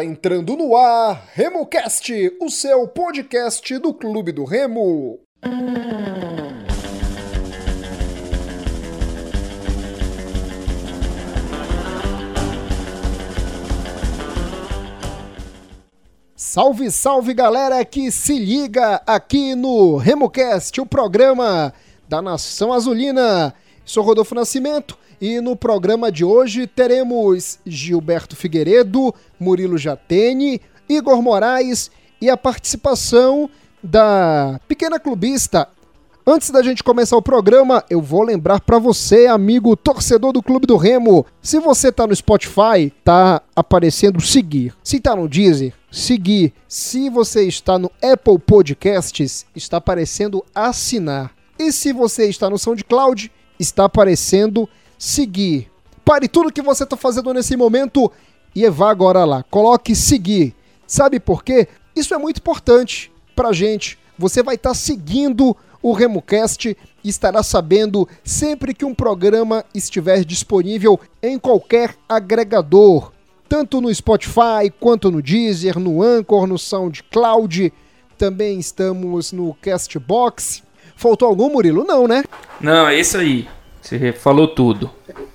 Está entrando no ar RemoCast, o seu podcast do Clube do Remo. Salve, salve galera que se liga aqui no RemoCast, o programa da Nação Azulina. Sou Rodolfo Nascimento e no programa de hoje teremos Gilberto Figueiredo, Murilo Jatene, Igor Moraes e a participação da pequena clubista. Antes da gente começar o programa, eu vou lembrar para você, amigo torcedor do Clube do Remo, se você tá no Spotify, tá aparecendo seguir. Se tá no Deezer, seguir. Se você está no Apple Podcasts, está aparecendo assinar. E se você está no SoundCloud, está aparecendo seguir. Pare tudo que você está fazendo nesse momento e vá agora lá. Coloque seguir. Sabe por quê? Isso é muito importante pra gente. Você vai estar tá seguindo o RemoCast e estará sabendo sempre que um programa estiver disponível em qualquer agregador, tanto no Spotify quanto no Deezer, no Anchor, no SoundCloud. Também estamos no Castbox. Faltou algum, Murilo? Não, né? Não, é isso aí. Você falou tudo.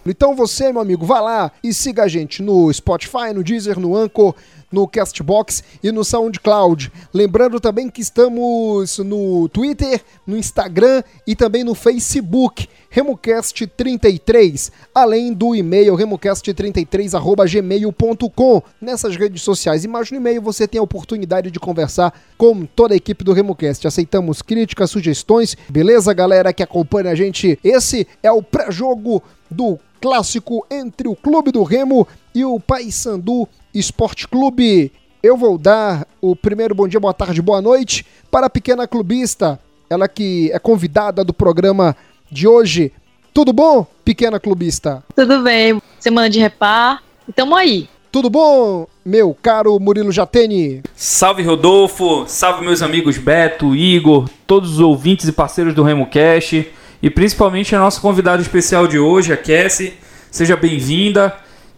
Então você, meu amigo, vá lá e siga a gente no Spotify, no Deezer, no Anchor, no Castbox e no SoundCloud. Lembrando também que estamos no Twitter, no Instagram e também no Facebook, RemoCast33, além do e-mail remocast33@gmail.com. Nessas redes sociais e mais no e-mail você tem a oportunidade de conversar com toda a equipe do RemoCast. Aceitamos críticas, sugestões. Beleza, galera que acompanha a gente? Esse é o pré-jogo do clássico entre o Clube do Remo e o Paysandu Esporte Clube. Eu vou dar o primeiro bom dia, boa tarde, boa noite para a pequena clubista, ela que é convidada do programa de hoje. Tudo bom, pequena clubista? Tudo bem, semana de repar, e tamo aí. Tudo bom, meu caro Murilo Jatene? Salve Rodolfo, salve meus amigos Beto, Igor, todos os ouvintes e parceiros do Remo Cash e principalmente a nossa convidada especial de hoje, a Cassie. Seja bem-vinda,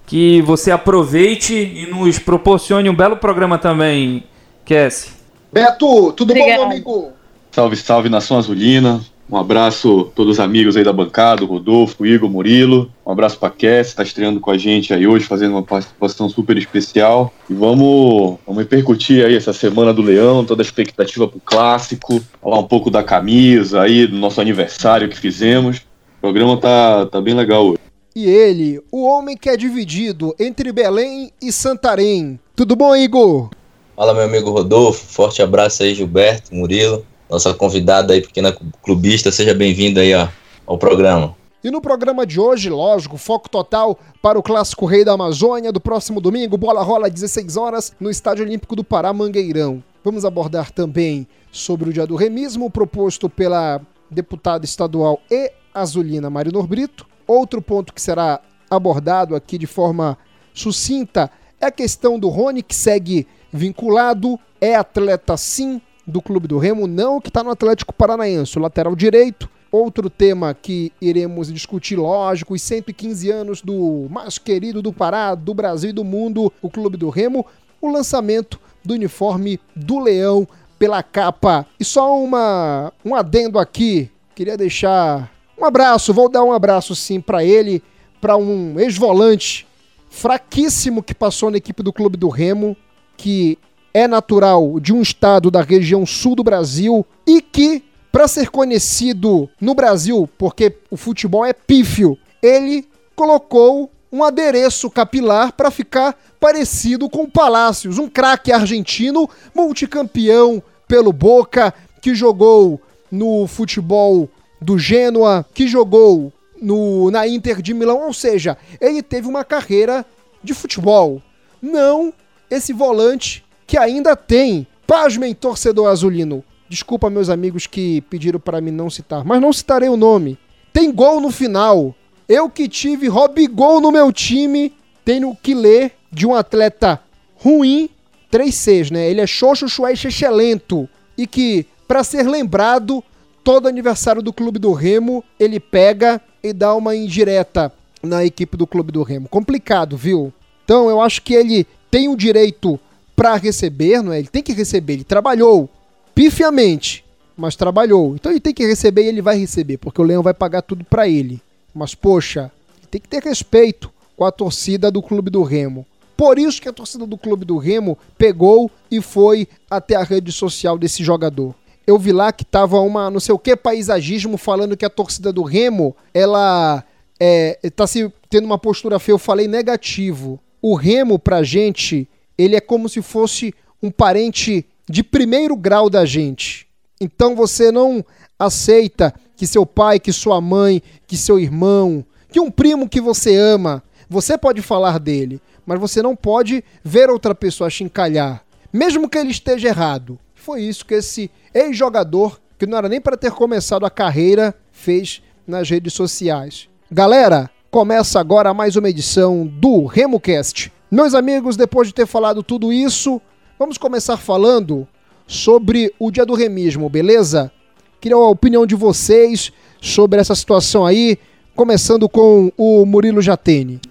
que você aproveite e nos proporcione um belo programa também, Cassie. Beto, tudo Obrigada. bom, meu amigo? Salve, salve, Nação Azulina. Um abraço a todos os amigos aí da bancada, Rodolfo, Igor, Murilo. Um abraço para Cass, está estreando com a gente aí hoje, fazendo uma participação super especial. E vamos, vamos repercutir aí essa semana do Leão, toda a expectativa pro clássico, falar um pouco da camisa aí, do nosso aniversário que fizemos. O programa tá, tá bem legal hoje. E ele, o homem que é dividido entre Belém e Santarém. Tudo bom, Igor? Fala, meu amigo Rodolfo. Forte abraço aí, Gilberto, Murilo nossa convidada aí, pequena clubista, seja bem-vinda aí ó, ao programa. E no programa de hoje, lógico, foco total para o Clássico Rei da Amazônia do próximo domingo, bola rola 16 horas no Estádio Olímpico do Pará, Mangueirão. Vamos abordar também sobre o dia do remismo proposto pela deputada estadual e azulina Marinor Brito. Outro ponto que será abordado aqui de forma sucinta é a questão do Rony, que segue vinculado, é atleta sim, do Clube do Remo, não que está no Atlético Paranaense, o lateral direito. Outro tema que iremos discutir, lógico, os 115 anos do mais querido do Pará, do Brasil e do mundo, o Clube do Remo, o lançamento do uniforme do Leão pela capa. E só uma um adendo aqui, queria deixar um abraço, vou dar um abraço sim para ele, para um ex-volante fraquíssimo que passou na equipe do Clube do Remo, que é natural de um estado da região sul do Brasil e que, para ser conhecido no Brasil, porque o futebol é pífio, ele colocou um adereço capilar para ficar parecido com o Palácios, um craque argentino, multicampeão pelo Boca, que jogou no futebol do Genoa, que jogou no, na Inter de Milão, ou seja, ele teve uma carreira de futebol. Não esse volante que ainda tem, pasmem, torcedor azulino. Desculpa, meus amigos que pediram para mim não citar, mas não citarei o nome. Tem gol no final. Eu que tive Robigol no meu time, tenho que ler de um atleta ruim, 3 Cs, né? Ele é xoxo, chué e lento. E que, para ser lembrado, todo aniversário do Clube do Remo, ele pega e dá uma indireta na equipe do Clube do Remo. Complicado, viu? Então eu acho que ele tem o direito para receber, não é? Ele tem que receber, ele trabalhou pifiamente, mas trabalhou. Então ele tem que receber e ele vai receber, porque o Leão vai pagar tudo para ele. Mas poxa, ele tem que ter respeito com a torcida do Clube do Remo. Por isso que a torcida do Clube do Remo pegou e foi até a rede social desse jogador. Eu vi lá que tava uma, não sei o que, paisagismo falando que a torcida do Remo, ela é, tá se tendo uma postura feia. Eu falei negativo. O Remo, pra gente, ele é como se fosse um parente de primeiro grau da gente. Então você não aceita que seu pai, que sua mãe, que seu irmão, que um primo que você ama, você pode falar dele, mas você não pode ver outra pessoa chincalhar, mesmo que ele esteja errado. Foi isso que esse ex-jogador, que não era nem para ter começado a carreira, fez nas redes sociais. Galera, começa agora mais uma edição do RemoCast. Meus amigos, depois de ter falado tudo isso, vamos começar falando sobre o dia do remismo, beleza? Queria a opinião de vocês sobre essa situação aí, começando com o Murilo Jatene.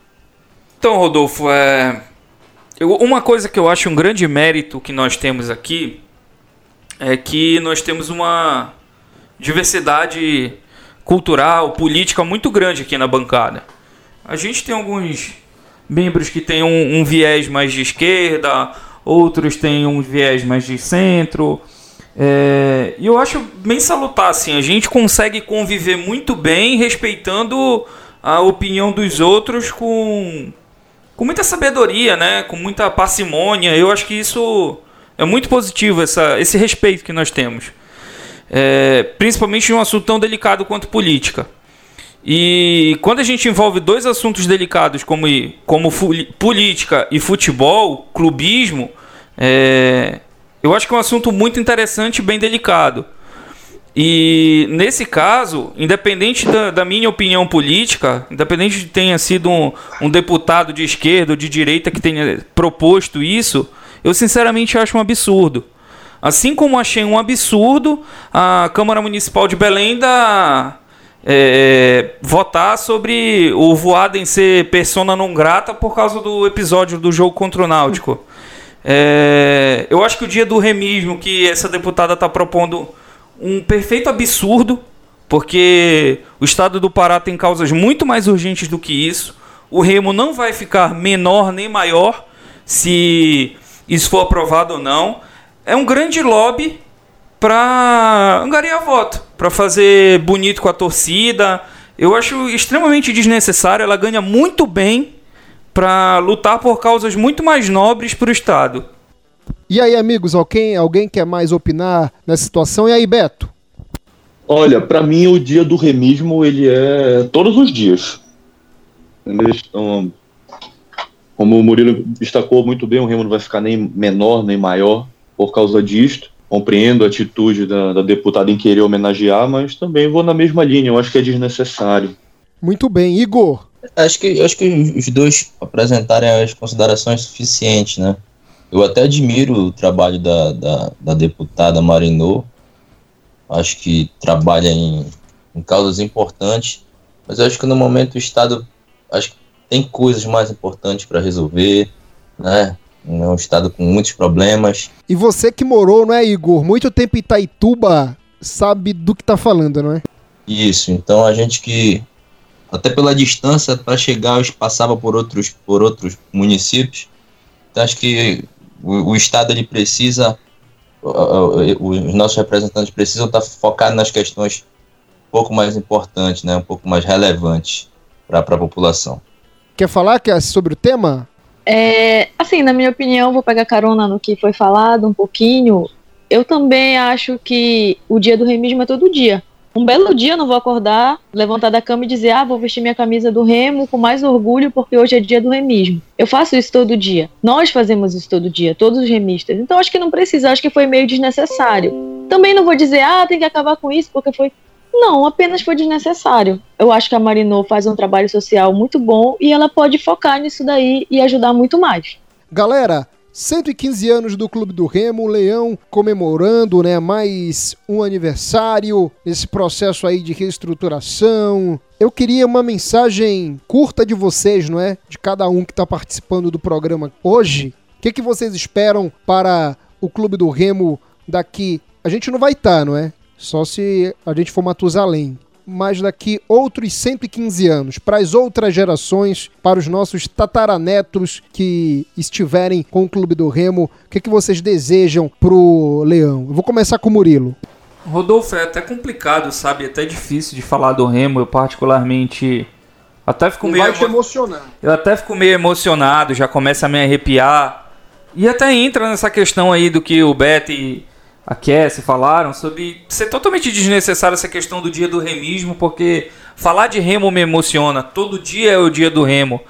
Então, Rodolfo, é... Eu, uma coisa que eu acho um grande mérito que nós temos aqui é que nós temos uma diversidade cultural, política muito grande aqui na bancada. A gente tem alguns membros que têm um, um viés mais de esquerda, outros têm um viés mais de centro. É, e eu acho bem salutar, assim, a gente consegue conviver muito bem respeitando a opinião dos outros com, com muita sabedoria, né? Com muita parcimônia. Eu acho que isso é muito positivo, essa, esse respeito que nós temos. É, principalmente em um assunto tão delicado quanto política. E quando a gente envolve dois assuntos delicados como, como política e futebol, clubismo, é, eu acho que é um assunto muito interessante e bem delicado. E nesse caso, independente da, da, minha opinião política, independente de tenha sido um, um, deputado de esquerda ou de direita que tenha proposto isso, eu sinceramente acho um absurdo. Assim como achei um absurdo a Câmara Municipal de Belém da, é, votar sobre o Voaden ser persona não grata por causa do episódio do jogo contra o Náutico. É, eu acho que o dia do remismo que essa deputada está propondo um perfeito absurdo, porque o estado do Pará tem causas muito mais urgentes do que isso. O Remo não vai ficar menor nem maior se isso for aprovado ou não. É um grande lobby para angariar voto, para fazer bonito com a torcida. Eu acho extremamente desnecessário. Ela ganha muito bem para lutar por causas muito mais nobres para o Estado. E aí, amigos, alguém, alguém quer mais opinar nessa situação? E aí, Beto? Olha, para mim o dia do remismo ele é todos os dias. Então, como o Murilo destacou muito bem, o Remo não vai ficar nem menor nem maior por causa disto. Compreendo a atitude da, da deputada em querer homenagear, mas também vou na mesma linha, eu acho que é desnecessário. Muito bem, Igor. Acho que, acho que os dois apresentarem as considerações suficientes, né? Eu até admiro o trabalho da, da, da deputada Marinô, acho que trabalha em, em causas importantes, mas acho que no momento o Estado acho que tem coisas mais importantes para resolver, né? É um estado com muitos problemas. E você que morou, não é, Igor? Muito tempo em Itaituba, sabe do que tá falando, não é? Isso. Então a gente que até pela distância para chegar, passava por outros por outros municípios. Então acho que o, o estado ele precisa os nossos representantes precisam estar tá focados nas questões um pouco mais importantes, né, um pouco mais relevantes para a população. Quer falar é sobre o tema? É, assim, na minha opinião, vou pegar carona no que foi falado um pouquinho. Eu também acho que o dia do remismo é todo dia. Um belo dia eu não vou acordar, levantar da cama e dizer, ah, vou vestir minha camisa do remo com mais orgulho porque hoje é dia do remismo. Eu faço isso todo dia. Nós fazemos isso todo dia, todos os remistas. Então acho que não precisa, acho que foi meio desnecessário. Também não vou dizer, ah, tem que acabar com isso porque foi. Não, apenas foi desnecessário. Eu acho que a Marinô faz um trabalho social muito bom e ela pode focar nisso daí e ajudar muito mais. Galera, 115 anos do Clube do Remo, Leão comemorando, né, mais um aniversário nesse processo aí de reestruturação. Eu queria uma mensagem curta de vocês, não é? De cada um que está participando do programa hoje. O que, que vocês esperam para o Clube do Remo daqui? A gente não vai estar, tá, não é? Só se a gente for Matusalém mas daqui outros 115 anos, para as outras gerações, para os nossos tataranetos que estiverem com o Clube do Remo, o que, que vocês desejam pro Leão? Eu vou começar com o Murilo. Rodolfo, é até complicado, sabe? É até difícil de falar do Remo. Eu particularmente até fico meio vai te emocionar. Eu até fico meio emocionado, já começa a me arrepiar. E até entra nessa questão aí do que o Betty a Cassie falaram sobre ser totalmente desnecessário essa questão do dia do remismo, porque falar de remo me emociona. Todo dia é o dia do remo.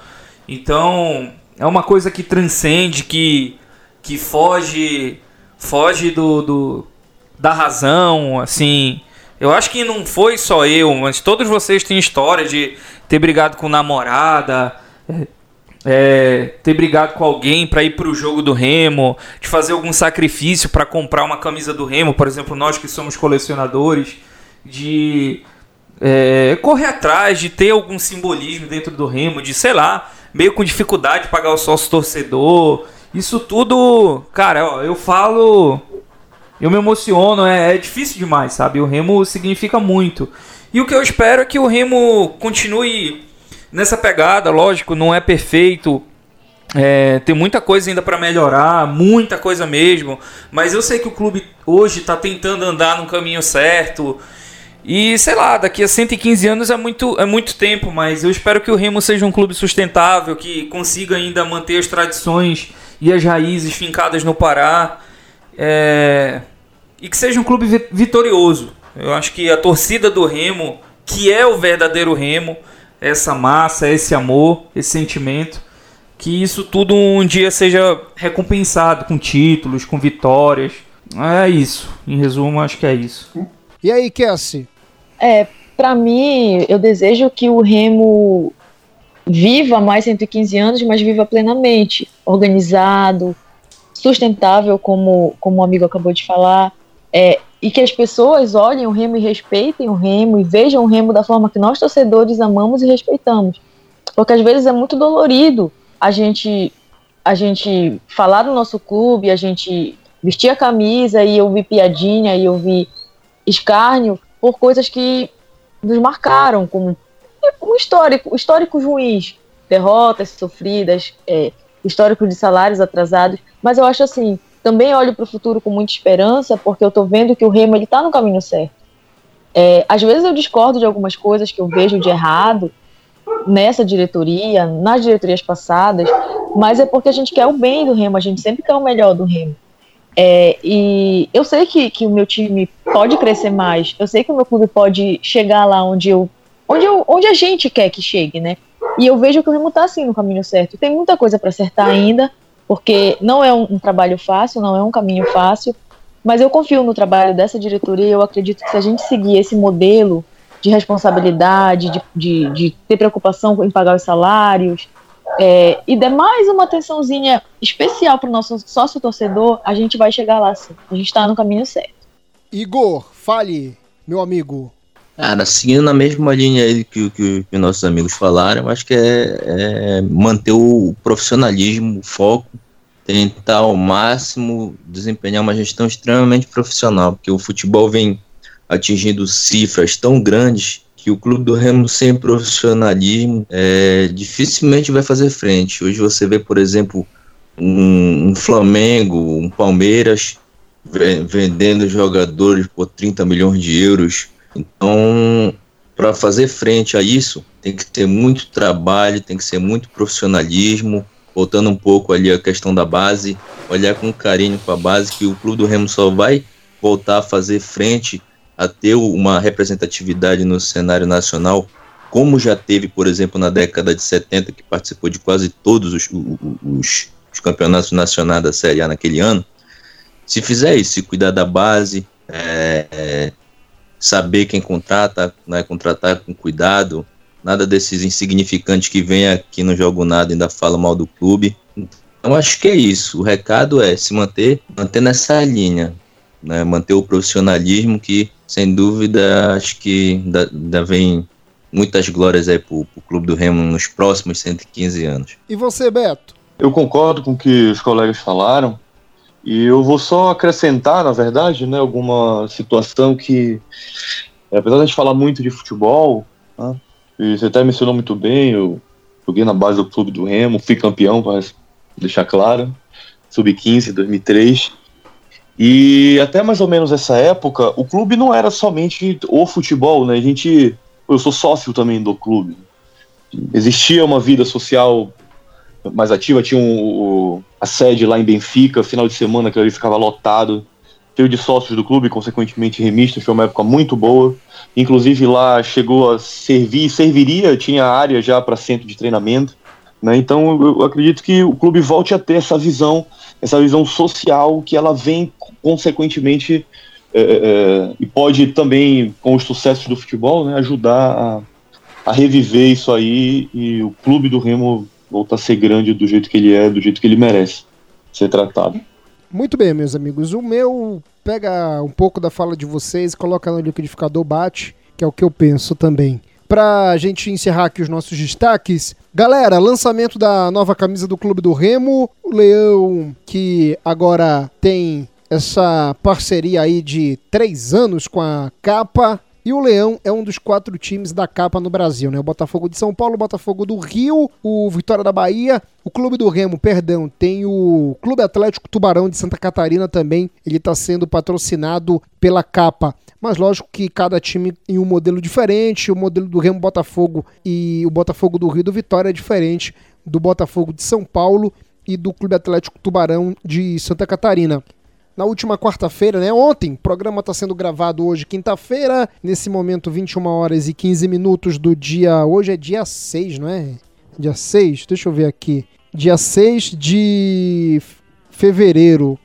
Então, é uma coisa que transcende, que, que foge foge do, do da razão, assim. Eu acho que não foi só eu, mas todos vocês têm história de ter brigado com namorada, é, ter brigado com alguém para ir para o jogo do Remo, de fazer algum sacrifício para comprar uma camisa do Remo, por exemplo, nós que somos colecionadores, de é, correr atrás, de ter algum simbolismo dentro do Remo, de sei lá, meio com dificuldade de pagar o sócio torcedor. Isso tudo, cara, ó, eu falo, eu me emociono, é, é difícil demais, sabe? O Remo significa muito. E o que eu espero é que o Remo continue nessa pegada, lógico, não é perfeito. É, tem muita coisa ainda para melhorar, muita coisa mesmo. Mas eu sei que o clube hoje está tentando andar no caminho certo. E sei lá, daqui a 115 anos é muito, é muito tempo, mas eu espero que o Remo seja um clube sustentável, que consiga ainda manter as tradições e as raízes fincadas no Pará. É, e que seja um clube vitorioso. Eu acho que a torcida do Remo, que é o verdadeiro Remo, essa massa, esse amor, esse sentimento, que isso tudo um dia seja recompensado com títulos, com vitórias. É isso. Em resumo, acho que é isso. E aí, Cassie? É, para mim, eu desejo que o Remo viva mais 115 anos, mas viva plenamente, organizado, sustentável, como, como o amigo acabou de falar, é, e que as pessoas olhem o remo e respeitem o remo e vejam o remo da forma que nós torcedores amamos e respeitamos. Porque às vezes é muito dolorido a gente a gente falar do nosso clube, a gente vestir a camisa e ouvir piadinha e ouvir escárnio por coisas que nos marcaram, como um histórico, históricos ruins, derrotas sofridas, é, histórico de salários atrasados. Mas eu acho assim, também olho para o futuro com muita esperança, porque eu estou vendo que o Remo está no caminho certo. É, às vezes eu discordo de algumas coisas que eu vejo de errado nessa diretoria, nas diretorias passadas, mas é porque a gente quer o bem do Remo, a gente sempre quer o melhor do Remo. É, e eu sei que, que o meu time pode crescer mais, eu sei que o meu clube pode chegar lá onde eu, onde eu, onde a gente quer que chegue, né? E eu vejo que o Remo está assim no caminho certo. Tem muita coisa para acertar ainda, porque não é um, um, trabalho fácil, não é um caminho fácil, mas eu confio no trabalho dessa diretoria e eu acredito que se a gente seguir esse modelo de responsabilidade, de, de, de ter preocupação em pagar os salários, é, e der mais uma atençãozinha especial para o nosso sócio torcedor, a gente vai chegar lá sim. A gente está no caminho certo. Igor, fale, meu amigo. Cara, seguindo na mesma linha aí que, que, que nossos amigos falaram, acho que é, é, manter o profissionalismo, o foco, tentar ao máximo desempenhar uma gestão extremamente profissional, porque o futebol vem atingindo cifras tão grandes que o clube do Remo sem profissionalismo é, dificilmente vai fazer frente. Hoje você vê, por exemplo, um, um Flamengo, um Palmeiras vendendo jogadores por 30 milhões de euros então, para fazer frente a isso, tem que ter muito trabalho, tem que ser muito profissionalismo, voltando um pouco ali a questão da base, olhar com carinho para a base, que o Clube do Remo só vai voltar a fazer frente a ter uma representatividade no cenário nacional, como já teve, por exemplo, na década de 70, que participou de quase todos os, os, os campeonatos nacionais da Série A naquele ano. Se fizer isso, se cuidar da base, é, é, saber quem contrata, né, contratar com cuidado, nada desses insignificantes que vem aqui não jogo nada ainda fala mal do clube. Então Então acho que é isso. O recado é se manter, manter nessa linha, né? manter o profissionalismo que, sem dúvida, acho que ainda vem muitas glórias aí pro, pro Clube do Remo nos próximos 115 anos. E você, Beto? Eu concordo com o que os colegas falaram. E eu vou só acrescentar, na verdade, né, alguma situação que, apesar de a gente falar muito de futebol, né, e você até mencionou muito bem, eu joguei na base do clube do Remo, fui campeão, para deixar claro, sub-15, 2003. E até mais ou menos essa época, o clube não era somente o futebol, né? A gente, eu sou sócio também do clube. Existia uma vida social mais ativa, tinha um, a sede lá em Benfica, final de semana que ali ficava lotado, cheio de sócios do clube, consequentemente remistas, foi uma época muito boa. Inclusive lá chegou a servir, serviria, tinha área já para centro de treinamento. Né? Então eu acredito que o clube volte a ter essa visão, essa visão social que ela vem consequentemente é, é, e pode também, com os sucessos do futebol, né, ajudar a, a reviver isso aí e o clube do Remo voltar a ser grande do jeito que ele é, do jeito que ele merece ser tratado. Muito bem, meus amigos. O meu pega um pouco da fala de vocês, coloca no liquidificador, bate, que é o que eu penso também. Pra gente encerrar aqui os nossos destaques, galera, lançamento da nova camisa do Clube do Remo, o Leão que agora tem essa parceria aí de três anos com a capa, e o Leão é um dos quatro times da capa no Brasil, né? O Botafogo de São Paulo, o Botafogo do Rio, o Vitória da Bahia, o Clube do Remo, perdão, tem o Clube Atlético Tubarão de Santa Catarina também. Ele está sendo patrocinado pela capa. Mas lógico que cada time em um modelo diferente. O modelo do Remo Botafogo e o Botafogo do Rio do Vitória é diferente do Botafogo de São Paulo e do Clube Atlético Tubarão de Santa Catarina na última quarta-feira, né? Ontem, o programa está sendo gravado hoje, quinta-feira, nesse momento, 21 horas e 15 minutos do dia. Hoje é dia 6, não é? Dia 6, deixa eu ver aqui. Dia 6 de fevereiro.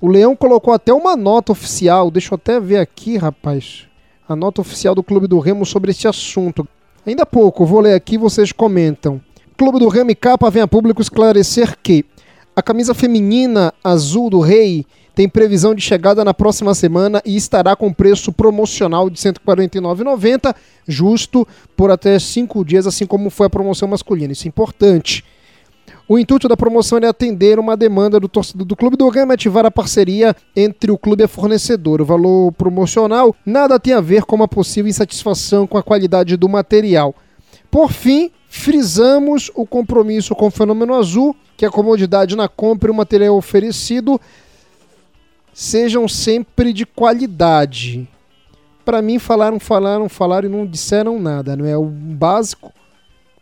O Leão colocou até uma nota oficial, deixa eu até ver aqui, rapaz. A nota oficial do Clube do Remo sobre esse assunto. Ainda há pouco, vou ler aqui vocês comentam. Clube do Remo e Capa vem a público esclarecer que a camisa feminina azul do Rei tem previsão de chegada na próxima semana e estará com preço promocional de R$ 149,90, justo por até cinco dias, assim como foi a promoção masculina. Isso é importante. O intuito da promoção é atender uma demanda do torcedor do Clube do Gama e ativar a parceria entre o clube e a fornecedor. O valor promocional nada tem a ver com uma possível insatisfação com a qualidade do material. Por fim, frisamos o compromisso com o Fenômeno Azul, que a comodidade na compra e o material oferecido sejam sempre de qualidade. Para mim, falaram, falaram, falaram e não disseram nada, não é o básico.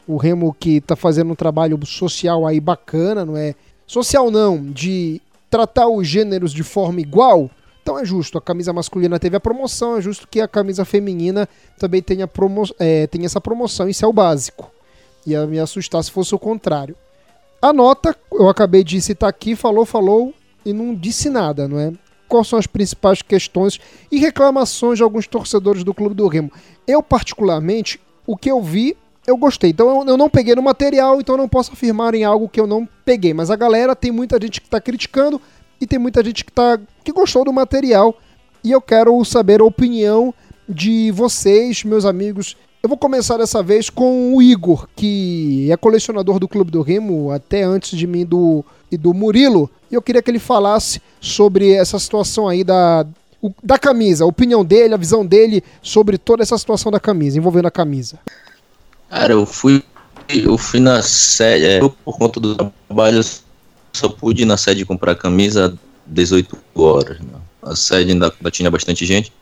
O Remo que está fazendo um trabalho social aí bacana, não é? Social não, de tratar os gêneros de forma igual. Então é justo, a camisa masculina teve a promoção, é justo que a camisa feminina também tenha, promo é, tenha essa promoção, isso é o básico. Ia me assustar se fosse o contrário. A nota, eu acabei de citar aqui, falou, falou e não disse nada, não é? Quais são as principais questões e reclamações de alguns torcedores do Clube do Remo. Eu, particularmente, o que eu vi, eu gostei. Então eu, eu não peguei no material, então eu não posso afirmar em algo que eu não peguei. Mas a galera tem muita gente que está criticando e tem muita gente que, tá, que gostou do material. E eu quero saber a opinião de vocês, meus amigos. Eu vou começar dessa vez com o Igor, que é colecionador do Clube do Remo, até antes de mim do, e do Murilo. E eu queria que ele falasse sobre essa situação aí da, da camisa, a opinião dele, a visão dele sobre toda essa situação da camisa, envolvendo a camisa. Cara, eu fui, eu fui na sede, é, por conta do trabalho, só pude ir na sede comprar camisa 18 horas. Né? A sede ainda, ainda tinha bastante gente.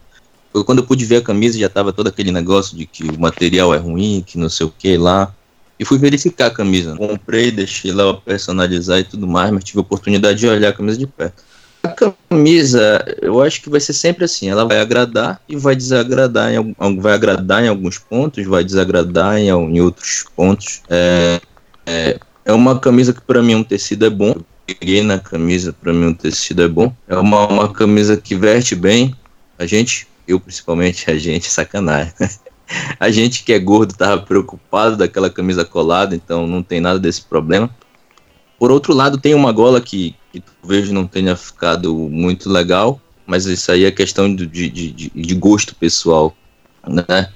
Quando eu pude ver a camisa, já tava todo aquele negócio de que o material é ruim, que não sei o que lá e fui verificar a camisa. Comprei, deixei lá personalizar e tudo mais, mas tive a oportunidade de olhar a camisa de perto. A camisa, eu acho que vai ser sempre assim, ela vai agradar e vai desagradar, em, vai agradar em alguns pontos, vai desagradar em, em outros pontos. É, é, é uma camisa que para mim um tecido é bom, eu peguei na camisa, para mim um tecido é bom. É uma, uma camisa que veste bem, a gente, eu principalmente, a gente, sacanagem. A gente que é gordo tava preocupado daquela camisa colada, então não tem nada desse problema. Por outro lado, tem uma gola que, que talvez não tenha ficado muito legal, mas isso aí é questão de, de, de, de gosto pessoal, né?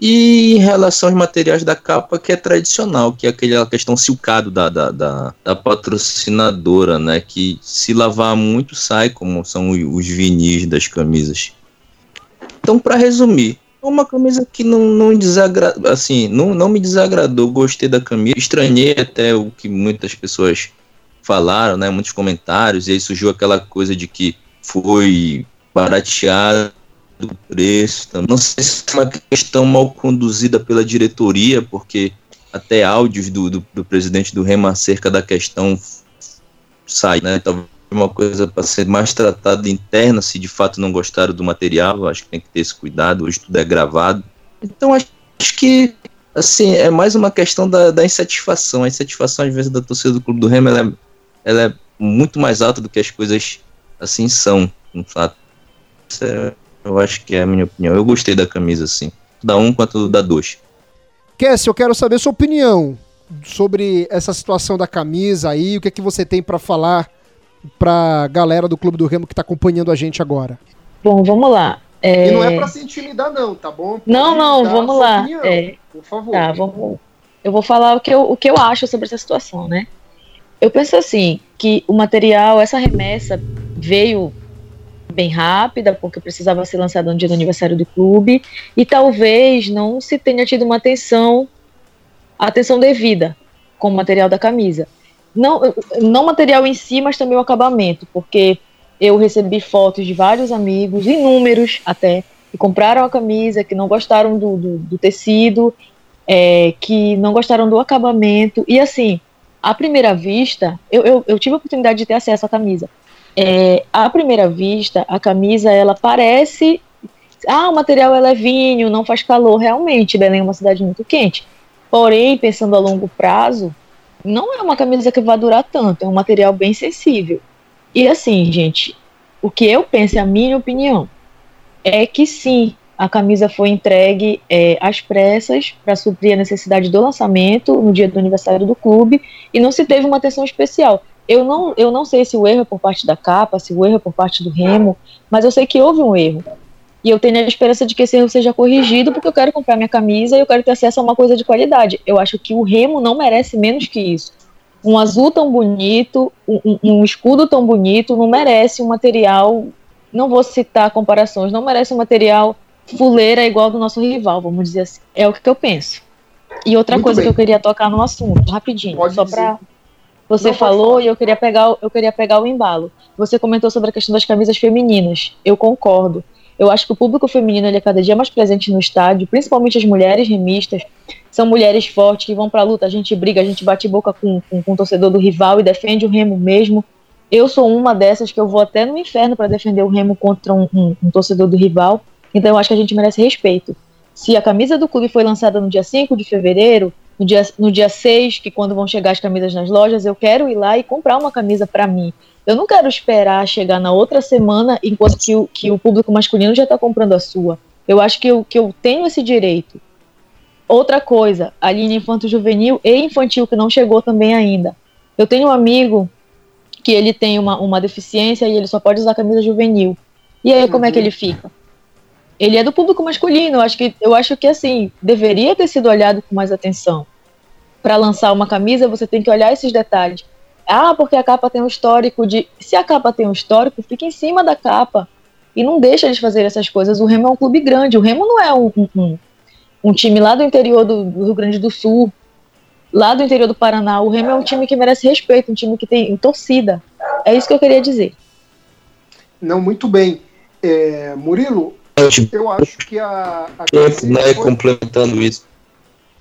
E em relação aos materiais da capa, que é tradicional, que é aquela questão silcado da, da, da, da patrocinadora, né? Que se lavar muito sai, como são os vinis das camisas. Então, para resumir, é uma camisa que não, não desagra... assim, não, não me desagradou, gostei da camisa, estranhei até o que muitas pessoas falaram, né? Muitos comentários, e aí surgiu aquela coisa de que foi barateado do preço. Não sei se é uma questão mal conduzida pela diretoria, porque até áudios do, do, do presidente do Rema acerca da questão sai, né? Talvez uma coisa para ser mais tratada interna, se de fato não gostaram do material, acho que tem que ter esse cuidado, hoje tudo é gravado. Então acho, que assim, é mais uma questão da, da, insatisfação. A insatisfação, às vezes, da torcida do Clube do Remo, ela é, ela é muito mais alta do que as coisas assim são, no fato. É, eu acho que é a minha opinião. Eu gostei da camisa, assim. Da um quanto da dois. Cassie, eu quero saber sua opinião sobre essa situação da camisa aí, o que é que você tem para falar pra galera do Clube do Remo que tá acompanhando a gente agora. Bom, vamos lá. É... E não é pra se intimidar, não, tá bom? Pode não, não, vamos lá. É... Por favor. Tá, vamos. Eu vou falar o que eu, o que eu acho sobre essa situação, né? Eu penso assim, que o material, essa remessa veio bem rápida, porque precisava ser lançada no dia do aniversário do clube, e talvez não se tenha tido uma atenção, atenção devida com o material da camisa. Não, não material em si, mas também o acabamento, porque eu recebi fotos de vários amigos, inúmeros até, que compraram a camisa, que não gostaram do, do, do tecido, é, que não gostaram do acabamento, e assim, à primeira vista, eu, eu, eu tive a oportunidade de ter acesso à camisa. É, à primeira vista, a camisa ela parece. Ah, o material é levinho, não faz calor. Realmente, Belém é uma cidade muito quente. Porém, pensando a longo prazo, não é uma camisa que vai durar tanto, é um material bem sensível. E assim, gente, o que eu penso, a minha opinião, é que sim, a camisa foi entregue é, às pressas para suprir a necessidade do lançamento no dia do aniversário do clube e não se teve uma atenção especial. Eu não, eu não sei se o erro é por parte da capa, se o erro é por parte do Remo, mas eu sei que houve um erro. E eu tenho a esperança de que esse erro seja corrigido, porque eu quero comprar minha camisa e eu quero ter acesso a uma coisa de qualidade. Eu acho que o Remo não merece menos que isso. Um azul tão bonito, um, um escudo tão bonito, não merece um material. Não vou citar comparações, não merece um material fuleira igual do nosso rival, vamos dizer assim. É o que eu penso. E outra Muito coisa bem. que eu queria tocar no assunto, rapidinho, Pode só para você não falou e eu queria pegar eu queria pegar o embalo. Você comentou sobre a questão das camisas femininas. Eu concordo. Eu acho que o público feminino ele é cada dia mais presente no estádio, principalmente as mulheres remistas. São mulheres fortes que vão para a luta, a gente briga, a gente bate boca com, com, com o torcedor do rival e defende o Remo mesmo. Eu sou uma dessas que eu vou até no inferno para defender o Remo contra um, um, um, torcedor do rival. Então eu acho que a gente merece respeito. Se a camisa do clube foi lançada no dia 5 de fevereiro, no dia, no dia 6, que quando vão chegar as camisas nas lojas, eu quero ir lá e comprar uma camisa para mim. Eu não quero esperar chegar na outra semana enquanto que o, que o público masculino já está comprando a sua. Eu acho que eu, que eu tenho esse direito. Outra coisa, a linha infanto-juvenil e infantil que não chegou também ainda. Eu tenho um amigo que ele tem uma, uma deficiência e ele só pode usar camisa juvenil. E aí, como é que ele fica? Ele é do público masculino. Eu acho que, eu acho que assim, deveria ter sido olhado com mais atenção. Para lançar uma camisa, você tem que olhar esses detalhes. Ah, porque a capa tem um histórico de. Se a capa tem um histórico, fica em cima da capa. E não deixa eles fazer essas coisas. O Remo é um clube grande. O Remo não é um, um, um time lá do interior do, do, Rio Grande do Sul, lá do interior do Paraná. O Remo é um time que merece respeito, um time que tem torcida. É isso que eu queria dizer. Não, muito bem. É, Murilo, eu acho que a. a né, foi... complementando isso.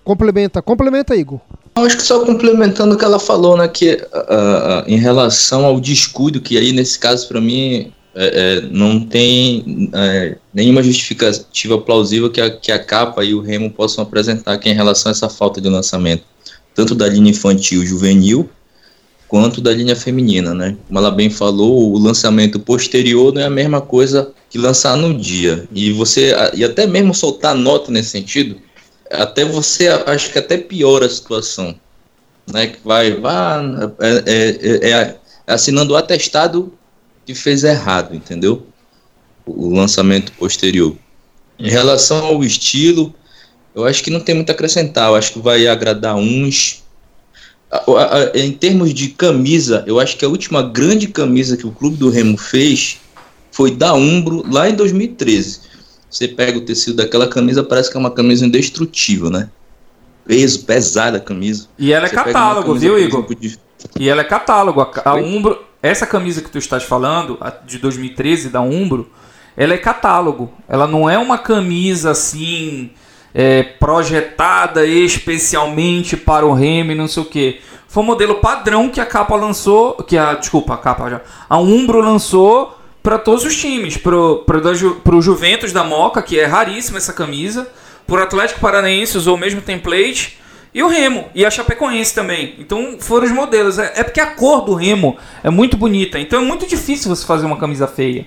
Complementa, complementa, Igor. Eu acho que só complementando o que ela falou, né, que uh, uh, em relação ao descuido, que aí nesse caso para mim é, é, não tem é, nenhuma justificativa plausível que a, que a capa e o Remo possam apresentar que em relação a essa falta de lançamento, tanto da linha infantil juvenil, quanto da linha feminina, né? Como ela bem falou, o lançamento posterior não é a mesma coisa que lançar no dia. E você, e até mesmo soltar nota nesse sentido, até você, acho que até piora a situação. né, que vai, vai é, é, é, assinando o atestado que fez errado, entendeu? O lançamento posterior. Em relação ao estilo, eu acho que não tem muito a acrescentar. Eu acho que vai agradar uns. Em termos de camisa, eu acho que a última grande camisa que o Clube do Remo fez foi da Umbro lá em 2013. Você pega o tecido daquela camisa, parece que é uma camisa indestrutível, né? Peso, pesada a camisa. E ela é Você catálogo, viu, Igor? De... E ela é catálogo. A, a Umbro, essa camisa que tu estás falando, de 2013 da Umbro, ela é catálogo. Ela não é uma camisa assim é, projetada especialmente para o Remy, não sei o que. Foi o modelo padrão que a capa lançou, que a desculpa, a capa já, a Umbro lançou para todos os times, pro, pro, pro Juventus da Moca, que é raríssima essa camisa, pro Atlético Paranaense usou o mesmo template, e o Remo, e a Chapecoense também. Então foram os modelos. É, é porque a cor do Remo é muito bonita, então é muito difícil você fazer uma camisa feia.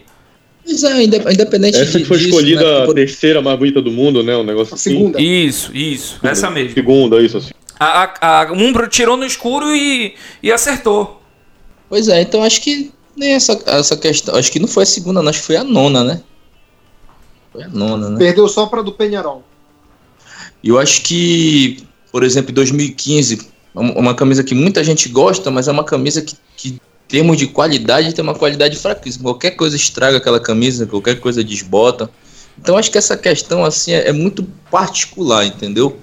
Mas é, independente Essa que foi disso, escolhida né? a terceira mais bonita do mundo, né? Um negócio a assim. Segunda. Isso, isso. Essa mesmo. Segunda, isso assim. A, a, a Umbro tirou no escuro e, e acertou. Pois é, então acho que nem essa, essa questão. Acho que não foi a segunda, não, acho que foi a nona, né? Foi a nona, né? Perdeu só para do Penharol. Eu acho que, por exemplo, em 2015, uma camisa que muita gente gosta, mas é uma camisa que, que termos de qualidade, tem uma qualidade fraquíssima. Qualquer coisa estraga aquela camisa, qualquer coisa desbota. Então acho que essa questão assim é, é muito particular, entendeu?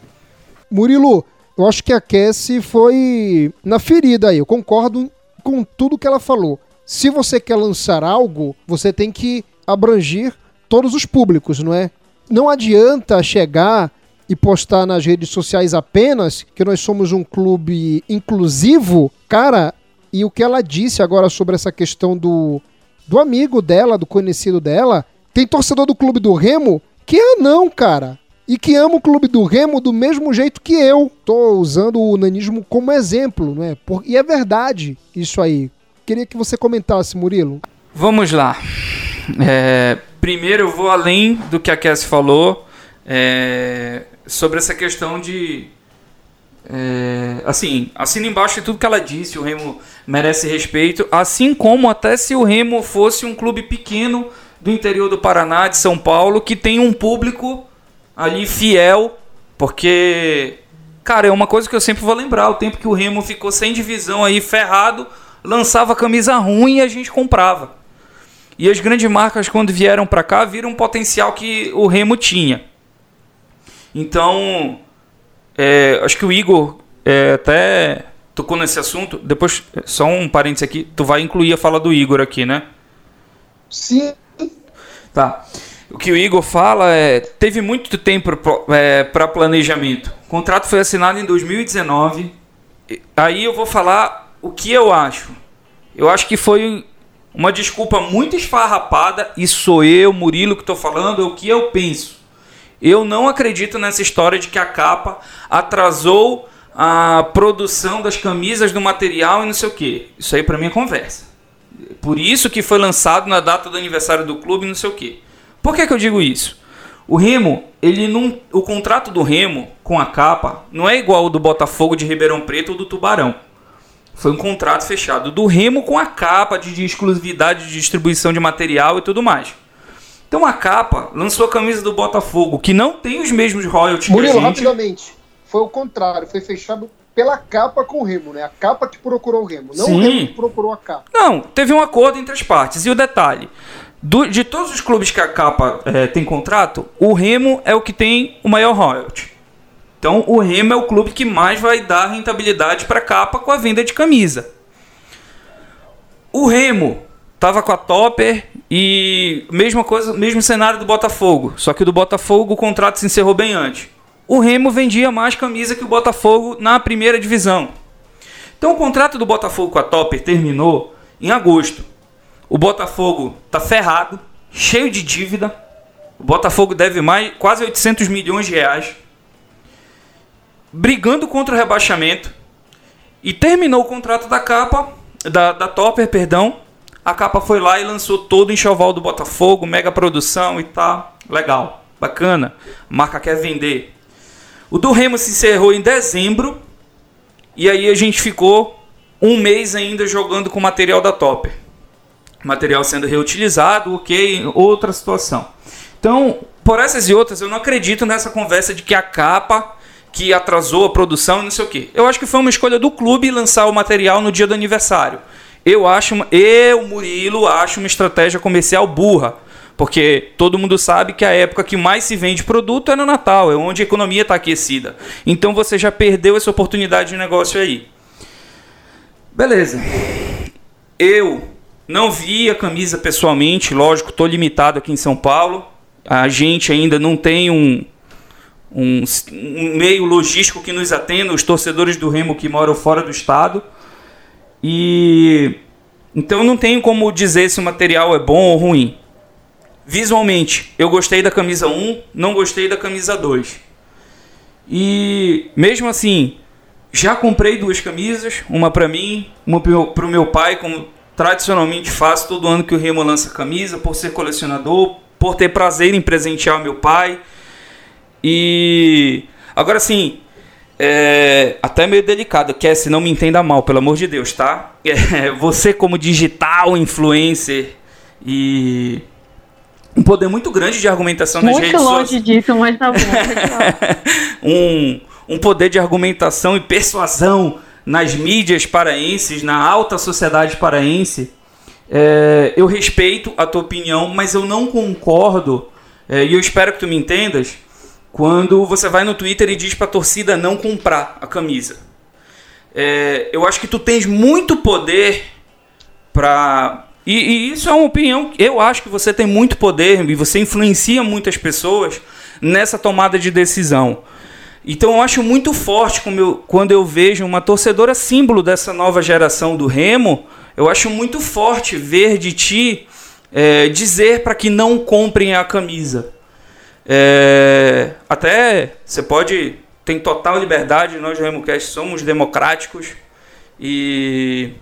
Murilo, eu acho que a Cassie foi na ferida aí. Eu concordo com tudo que ela falou. Se você quer lançar algo, você tem que abranger todos os públicos, não é? Não adianta chegar e postar nas redes sociais apenas que nós somos um clube inclusivo. Cara, e o que ela disse agora sobre essa questão do, do amigo dela, do conhecido dela, tem torcedor do clube do Remo que é não, cara. E que ama o clube do Remo do mesmo jeito que eu. Tô usando o nanismo como exemplo, né? Por, e é verdade isso aí. Queria que você comentasse, Murilo. Vamos lá. É, primeiro eu vou além do que a Cass falou é, sobre essa questão de é, assim, assina embaixo tudo que ela disse. O Remo merece respeito, assim como até se o Remo fosse um clube pequeno do interior do Paraná, de São Paulo, que tem um público ali fiel, porque, cara, é uma coisa que eu sempre vou lembrar: o tempo que o Remo ficou sem divisão aí, ferrado, lançava camisa ruim e a gente comprava. E as grandes marcas, quando vieram para cá, viram um potencial que o Remo tinha. Então, é, acho que o Igor é, até tocou nesse assunto. Depois, só um parênteses aqui. Tu vai incluir a fala do Igor aqui, né? Sim. Tá. O que o Igor fala é. Teve muito tempo é, para planejamento. O contrato foi assinado em 2019. Aí eu vou falar o que eu acho. Eu acho que foi uma desculpa muito esfarrapada. E sou eu, Murilo, que estou falando. É o que eu penso. Eu não acredito nessa história de que a capa atrasou a produção das camisas do material e não sei o que. Isso aí para mim é conversa. Por isso que foi lançado na data do aniversário do clube, não sei o que. Por que, que eu digo isso? O Remo, ele não, o contrato do Remo com a capa não é igual ao do Botafogo de Ribeirão Preto ou do Tubarão. Foi um contrato fechado do Remo com a capa de, de exclusividade de distribuição de material e tudo mais. Então a capa lançou a camisa do Botafogo, que não tem os mesmos royalties Murilo, que a gente... rapidamente. Foi o contrário, foi fechado pela capa com o Remo, né? A capa que procurou o Remo, não Sim. o Remo que procurou a capa. Não, teve um acordo entre as partes. E o detalhe, do, de todos os clubes que a capa é, tem contrato, o Remo é o que tem o maior royalty. Então o Remo é o clube que mais vai dar rentabilidade para a capa com a venda de camisa. O Remo tava com a Topper e mesma coisa, mesmo cenário do Botafogo, só que do Botafogo o contrato se encerrou bem antes. O Remo vendia mais camisa que o Botafogo na primeira divisão. Então o contrato do Botafogo com a Topper terminou em agosto. O Botafogo tá ferrado, cheio de dívida. O Botafogo deve mais quase 800 milhões de reais. Brigando contra o rebaixamento. E terminou o contrato da capa, da, da Topper, perdão, a capa foi lá e lançou todo o enxoval do Botafogo, mega produção e tá legal, bacana. A marca quer vender. O do Remo se encerrou em dezembro E aí a gente ficou um mês ainda jogando com material da Topper. Material sendo reutilizado, ok, outra situação. Então, por essas e outras, eu não acredito nessa conversa de que a capa que atrasou a produção e não sei o que. Eu acho que foi uma escolha do clube lançar o material no dia do aniversário. Eu acho, eu, Murilo, acho uma estratégia comercial burra. Porque todo mundo sabe que a época que mais se vende produto é no Natal, é onde a economia está aquecida. Então você já perdeu essa oportunidade de negócio aí. Beleza. Eu não vi a camisa pessoalmente, lógico, estou limitado aqui em São Paulo. A gente ainda não tem um, um, um, meio logístico que nos atenda, os torcedores do Remo que moram fora do estado. E então não tenho como dizer se o material é bom ou ruim. Visualmente, eu gostei da camisa 1, não gostei da camisa 2. E mesmo assim, já comprei duas camisas, uma para mim, uma para o meu pai, como tradicionalmente faço todo ano que o Remo lança camisa, por ser colecionador, por ter prazer em presentear meu pai. E agora sim, é até meio delicado, que é, se não me entenda mal, pelo amor de Deus, tá? É, você como digital influencer e um poder muito grande de argumentação muito nas redes sociais. Muito longe disso, mas tá bom. um, um poder de argumentação e persuasão nas mídias paraenses, na alta sociedade paraense. É, eu respeito a tua opinião, mas eu não concordo, é, e eu espero que tu me entendas, quando você vai no Twitter e diz para a torcida não comprar a camisa. É, eu acho que tu tens muito poder para e, e, isso é uma opinião. Eu acho que você tem muito poder e você influencia muitas pessoas nessa tomada de decisão. Então eu acho muito forte eu, quando eu vejo uma torcedora símbolo dessa nova geração do Remo. Eu acho muito forte ver de ti é, dizer para que não comprem a camisa. É, até você pode. Tem total liberdade, nós do RemoCast somos democráticos e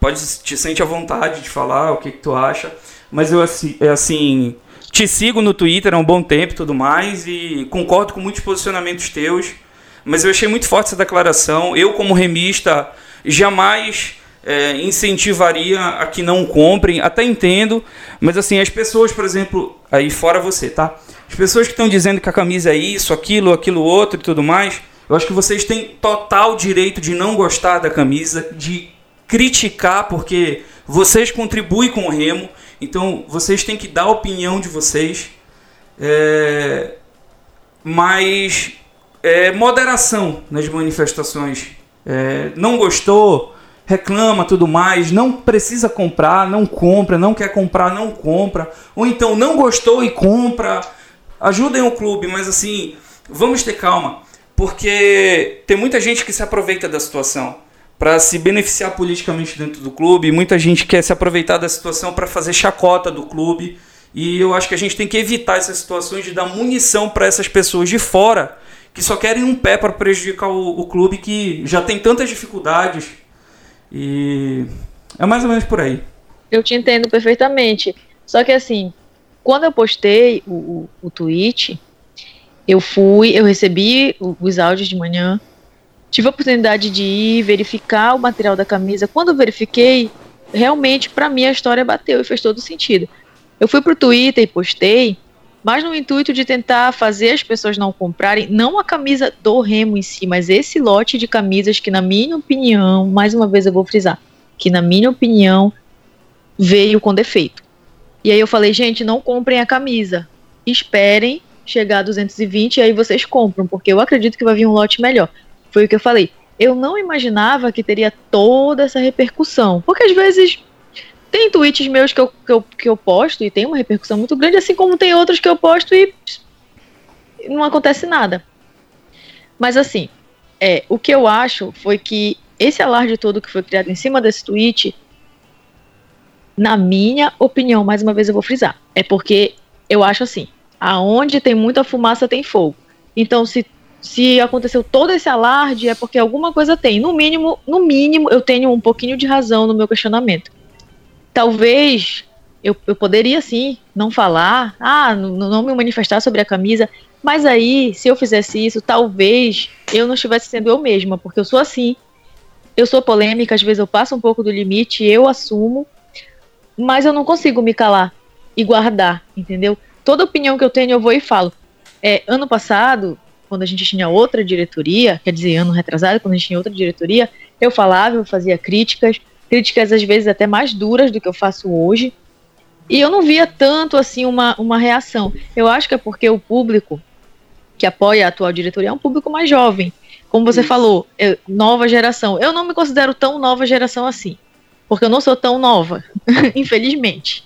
pode te sente à vontade de falar o que, que tu acha, mas eu é assim, te sigo no Twitter há um bom tempo e tudo mais e concordo com muitos posicionamentos teus, mas eu achei muito forte essa declaração. Eu como remista jamais é, incentivaria a que não comprem, até entendo, mas assim, as pessoas, por exemplo, aí fora você, tá? As pessoas que estão dizendo que a camisa é isso, aquilo, aquilo outro e tudo mais, eu acho que vocês têm total direito de não gostar da camisa, de criticar, porque vocês contribuem com o Remo, então vocês têm que dar a opinião de vocês. É, mas é, moderação nas manifestações. É, não gostou, reclama tudo mais, não precisa comprar, não compra, não quer comprar, não compra. Ou então não gostou e compra. Ajudem o clube, mas assim, vamos ter calma. Porque tem muita gente que se aproveita da situação para se beneficiar politicamente dentro do clube. Muita gente quer se aproveitar da situação para fazer chacota do clube. E eu acho que a gente tem que evitar essas situações de dar munição para essas pessoas de fora que só querem um pé para prejudicar o, o, clube que já tem tantas dificuldades. E é mais ou menos por aí. Eu te entendo perfeitamente. Só que assim, quando eu postei o, o, o tweet, eu fui, eu recebi os áudios de manhã, tive a oportunidade de ir verificar o material da camisa. Quando eu verifiquei, realmente para mim a história bateu e fez todo sentido. Eu fui pro Twitter e postei, mas no intuito de tentar fazer as pessoas não comprarem, não a camisa do Remo em si, mas esse lote de camisas que, na minha opinião, mais uma vez eu vou frisar, que na minha opinião veio com defeito. E aí eu falei, gente, não comprem a camisa. Esperem chegar a 220 e aí vocês compram, porque eu acredito que vai vir um lote melhor. Foi o que eu falei. Eu não imaginava que teria toda essa repercussão. Porque às vezes tem tweets meus que eu, que eu, que eu posto e tem uma repercussão muito grande, assim como tem outros que eu posto e não acontece nada. Mas assim, é, o que eu acho foi que esse alarde todo que foi criado em cima desse tweet, na minha opinião, mais uma vez eu vou frisar, é porque eu acho assim, aonde tem muita fumaça tem fogo. Então, se se aconteceu todo esse alarde é porque alguma coisa tem. No mínimo, no mínimo, eu tenho um pouquinho de razão no meu questionamento. Talvez eu, eu poderia sim não falar, ah, não, não me manifestar sobre a camisa, mas aí, se eu fizesse isso, talvez eu não estivesse sendo eu mesma, porque eu sou assim. eu sou polêmica, às vezes eu passo um pouco do limite, eu assumo, mas eu não consigo me calar e guardar, entendeu? Toda opinião que eu tenho eu vou e falo. É, ano passado, quando a gente tinha outra diretoria, quer dizer, ano retrasado, quando a gente tinha outra diretoria, eu falava, eu fazia críticas, críticas às vezes até mais duras do que eu faço hoje, e eu não via tanto assim uma, uma reação. Eu acho que é porque o público que apoia a atual diretoria é um público mais jovem. Como você Isso. falou, eu, nova geração. Eu não me considero tão nova geração assim. Porque eu não sou tão nova, infelizmente.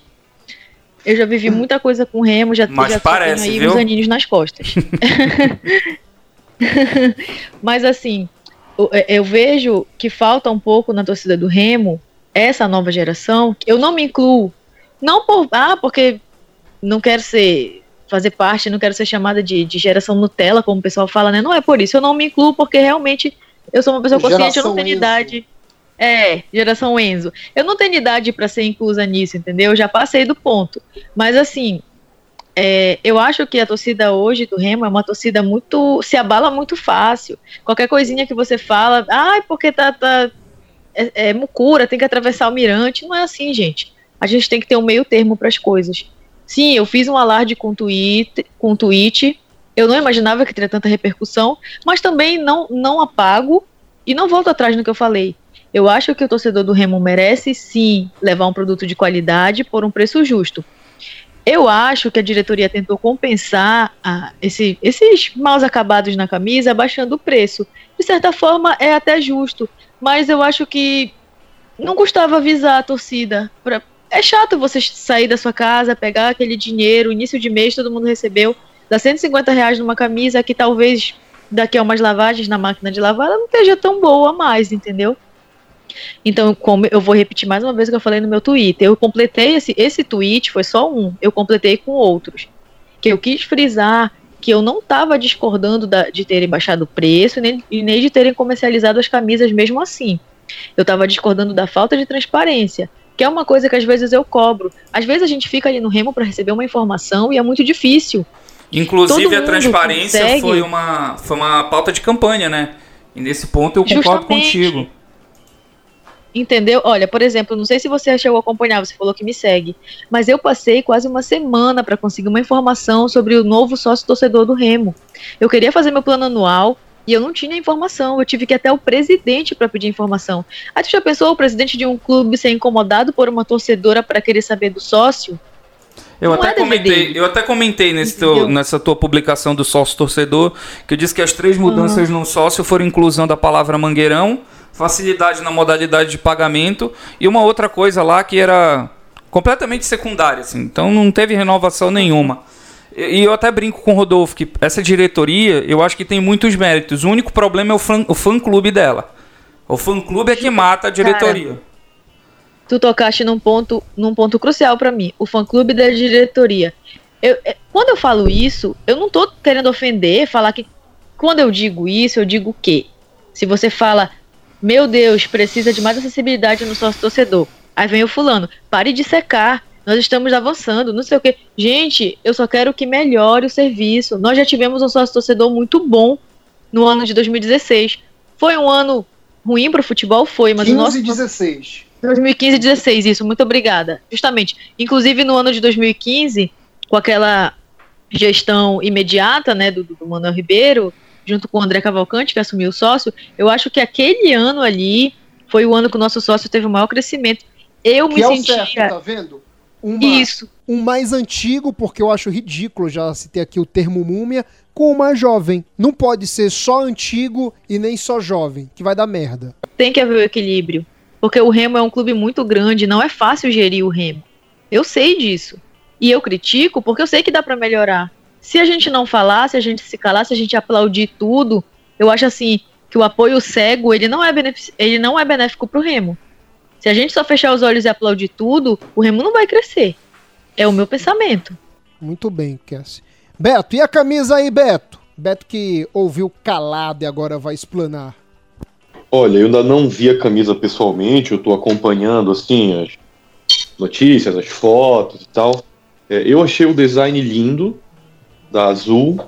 Eu já vivi muita coisa com remo, já, Mas já parece, aí viu? uns aninhos nas costas. Mas assim, é, eu vejo que falta um pouco na torcida do Remo essa nova geração. Eu não me incluo, não por ah, porque não quero ser fazer parte, não quero ser chamada de, de geração Nutella, como o pessoal fala, né? Não é por isso. Eu não me incluo porque realmente eu sou uma pessoa consciente, geração eu não tenho Enzo. idade. É, geração Enzo. Eu não tenho idade para ser inclusa nisso, entendeu? Eu já passei do ponto. Mas assim, é, eu acho que a torcida hoje do Remo é uma torcida muito. se abala muito fácil. Qualquer coisinha que você fala, ai, ah, porque tá. tá é, é mucura, tem que atravessar o mirante. Não é assim, gente. A gente tem que ter um meio termo para as coisas. Sim, eu fiz um alarde com tweet, com tweet. Eu não imaginava que teria tanta repercussão, mas também não, não apago e não volto atrás no que eu falei. Eu acho que o torcedor do Remo merece sim levar um produto de qualidade por um preço justo. Eu acho que a diretoria tentou compensar ah, esse, esses maus acabados na camisa abaixando o preço. De certa forma, é até justo, mas eu acho que não custava avisar a torcida pra, é chato você sair da sua casa, pegar aquele dinheiro, início de mês, todo mundo recebeu, dá 150 reais numa camisa que talvez daqui a umas lavagens na máquina de lavar ela não esteja tão boa mais, entendeu? Então, como eu vou repetir mais uma vez o que eu falei no meu Twitter, eu completei esse, esse tweet, foi só um, eu completei com outros. Que eu quis frisar que eu não estava discordando da, de terem baixado o preço nem, e nem de terem comercializado as camisas mesmo assim. Eu estava discordando da falta de transparência que é uma coisa que às vezes eu cobro. Às vezes a gente fica ali no remo para receber uma informação e é muito difícil. Inclusive a transparência consegue... foi uma foi uma pauta de campanha, né? E nesse ponto eu concordo Justamente. contigo. Entendeu? Olha, por exemplo, não sei se você chegou a acompanhar, você falou que me segue, mas eu passei quase uma semana para conseguir uma informação sobre o novo sócio torcedor do Remo. Eu queria fazer meu plano anual, e eu não tinha informação, eu tive que ir até o presidente para pedir informação. Aí tu já pensou o presidente de um clube ser incomodado por uma torcedora para querer saber do sócio? Eu até, é comentei, eu até comentei nesse teu, nessa tua publicação do sócio torcedor que eu disse que as três mudanças uhum. no sócio foram inclusão da palavra mangueirão, facilidade na modalidade de pagamento e uma outra coisa lá que era completamente secundária, assim, então não teve renovação nenhuma. E eu até brinco com o Rodolfo que essa diretoria, eu acho que tem muitos méritos. O único problema é o fã, o fã clube dela. O fã clube é que mata a diretoria. Cara, tu tocaste num ponto, num ponto crucial para mim. O fã clube da diretoria. Eu, é, quando eu falo isso, eu não tô querendo ofender, falar que quando eu digo isso, eu digo o quê? Se você fala, meu Deus, precisa de mais acessibilidade no sócio torcedor. Aí vem o fulano, pare de secar nós estamos avançando, não sei o que. Gente, eu só quero que melhore o serviço. Nós já tivemos um sócio torcedor muito bom no ano de 2016. Foi um ano ruim para o futebol? Foi, mas 15 o nosso. 16. 2015 e 16, isso, muito obrigada. Justamente. Inclusive no ano de 2015, com aquela gestão imediata, né, do, do Manuel Ribeiro, junto com o André Cavalcante, que assumiu o sócio, eu acho que aquele ano ali foi o ano que o nosso sócio teve o maior crescimento. Eu que me é sentia. Certo, tá vendo? Uma, Isso. Um mais antigo, porque eu acho ridículo, já citei aqui o termo múmia, com o mais jovem. Não pode ser só antigo e nem só jovem, que vai dar merda. Tem que haver o equilíbrio. Porque o Remo é um clube muito grande, não é fácil gerir o Remo. Eu sei disso. E eu critico porque eu sei que dá para melhorar. Se a gente não falar, se a gente se calar, se a gente aplaudir tudo, eu acho assim que o apoio cego, ele não é, ele não é benéfico pro Remo. Se a gente só fechar os olhos e aplaudir tudo, o Remo não vai crescer. É o meu pensamento. Muito bem, Cassie. Beto, e a camisa aí, Beto? Beto que ouviu calado e agora vai explanar. Olha, eu ainda não vi a camisa pessoalmente, eu tô acompanhando assim as notícias, as fotos e tal. É, eu achei o design lindo, da Azul.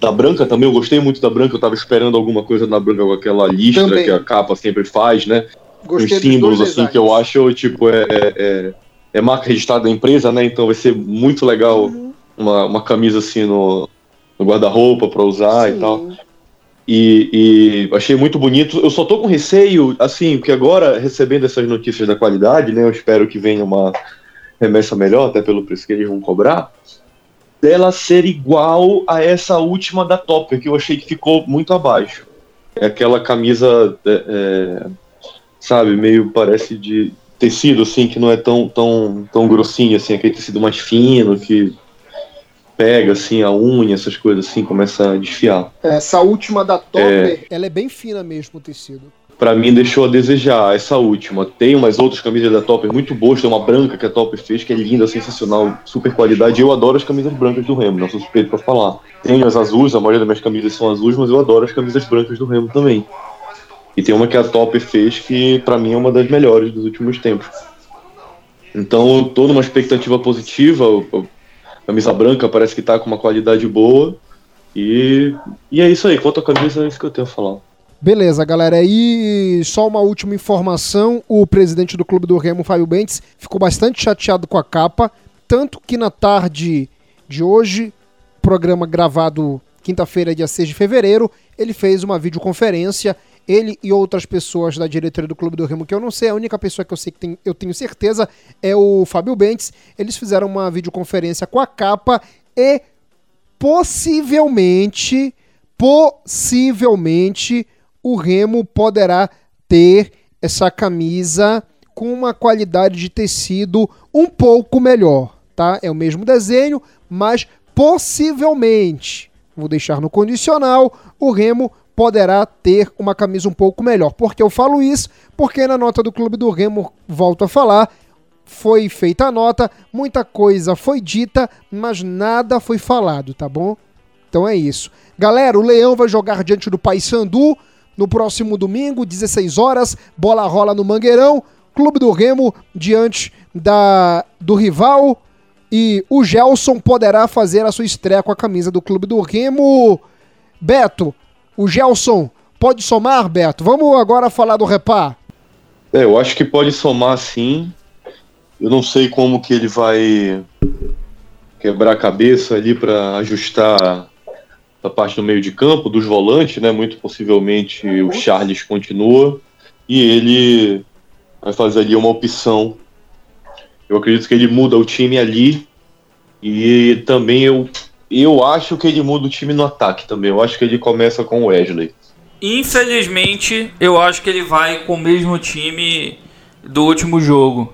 da branca também, eu gostei muito da branca, eu tava esperando alguma coisa da branca com aquela listra Também. que a capa sempre faz, né? Gostei Os símbolos assim designs. que eu acho, tipo, é, é, é- é marca registrada da empresa, né? Então vai ser muito legal Uhum. uma, uma camisa assim no, no guarda-roupa pra usar e Sim. tal. E, e achei muito bonito. Eu só tô com receio, assim, porque agora, recebendo essas notícias da qualidade, né? Eu espero que venha uma remessa melhor, até pelo preço que eles vão cobrar. Dela ser igual a essa última da Topper, que eu achei que ficou muito abaixo. É aquela camisa, é, é, sabe, meio parece de tecido, assim, que não é tão, tão, tão grossinho, assim, aquele tecido mais fino, que pega, assim, a unha, essas coisas assim, começa a desfiar. Essa última da Topper, ela é bem fina mesmo, o tecido. Pra mim deixou a desejar essa última. Tem umas outras camisas da Topper muito boas, tem uma branca que a Topper fez, que é linda, sensacional, super qualidade. Eu adoro as camisas brancas do Remo, não sou suspeito pra falar. Tenho as azuis, a maioria das minhas camisas são azuis, mas eu adoro as camisas brancas do Remo também. E tem uma que a Topper fez que pra mim é uma das melhores dos últimos tempos. Então tô numa expectativa positiva. A camisa branca parece que tá com uma qualidade boa. E, e é isso aí. Quanto à camisa, é isso que eu tenho a falar. Beleza, galera. E só uma última informação: o presidente do clube do Remo, Fábio Bentes, ficou bastante chateado com a capa. Tanto que na tarde de hoje, programa gravado quinta-feira, dia 6 de fevereiro, ele fez uma videoconferência. Ele e outras pessoas da diretoria do Clube do Remo, que eu não sei, a única pessoa que eu sei que tem, eu tenho certeza é o Fábio Bentes. Eles fizeram uma videoconferência com a capa e possivelmente, possivelmente, o Remo poderá ter essa camisa com uma qualidade de tecido um pouco melhor, tá? É o mesmo desenho, mas possivelmente, vou deixar no condicional, o Remo poderá ter uma camisa um pouco melhor. Por que eu falo isso? Porque na nota do Clube do Remo, volto a falar, foi feita a nota, muita coisa foi dita, mas nada foi falado, tá bom? Então é isso. Galera, o Leão vai jogar diante do Paysandu no próximo domingo, 16 horas, bola rola no Mangueirão, Clube do Remo diante da do rival e o Gelson poderá fazer a sua estreia com a camisa do Clube do Remo. Beto, o Gelson pode somar, Beto? Vamos agora falar do Repá. É, eu acho que pode somar sim. Eu não sei como que ele vai quebrar a cabeça ali para ajustar a parte do meio de campo, dos volantes, né? Muito possivelmente o Charles continua e ele vai fazer ali uma opção. Eu acredito que ele muda o time ali e também eu, eu acho que ele muda o time no ataque também. Eu acho que ele começa com o Wesley. Infelizmente, eu acho que ele vai com o mesmo time do último jogo.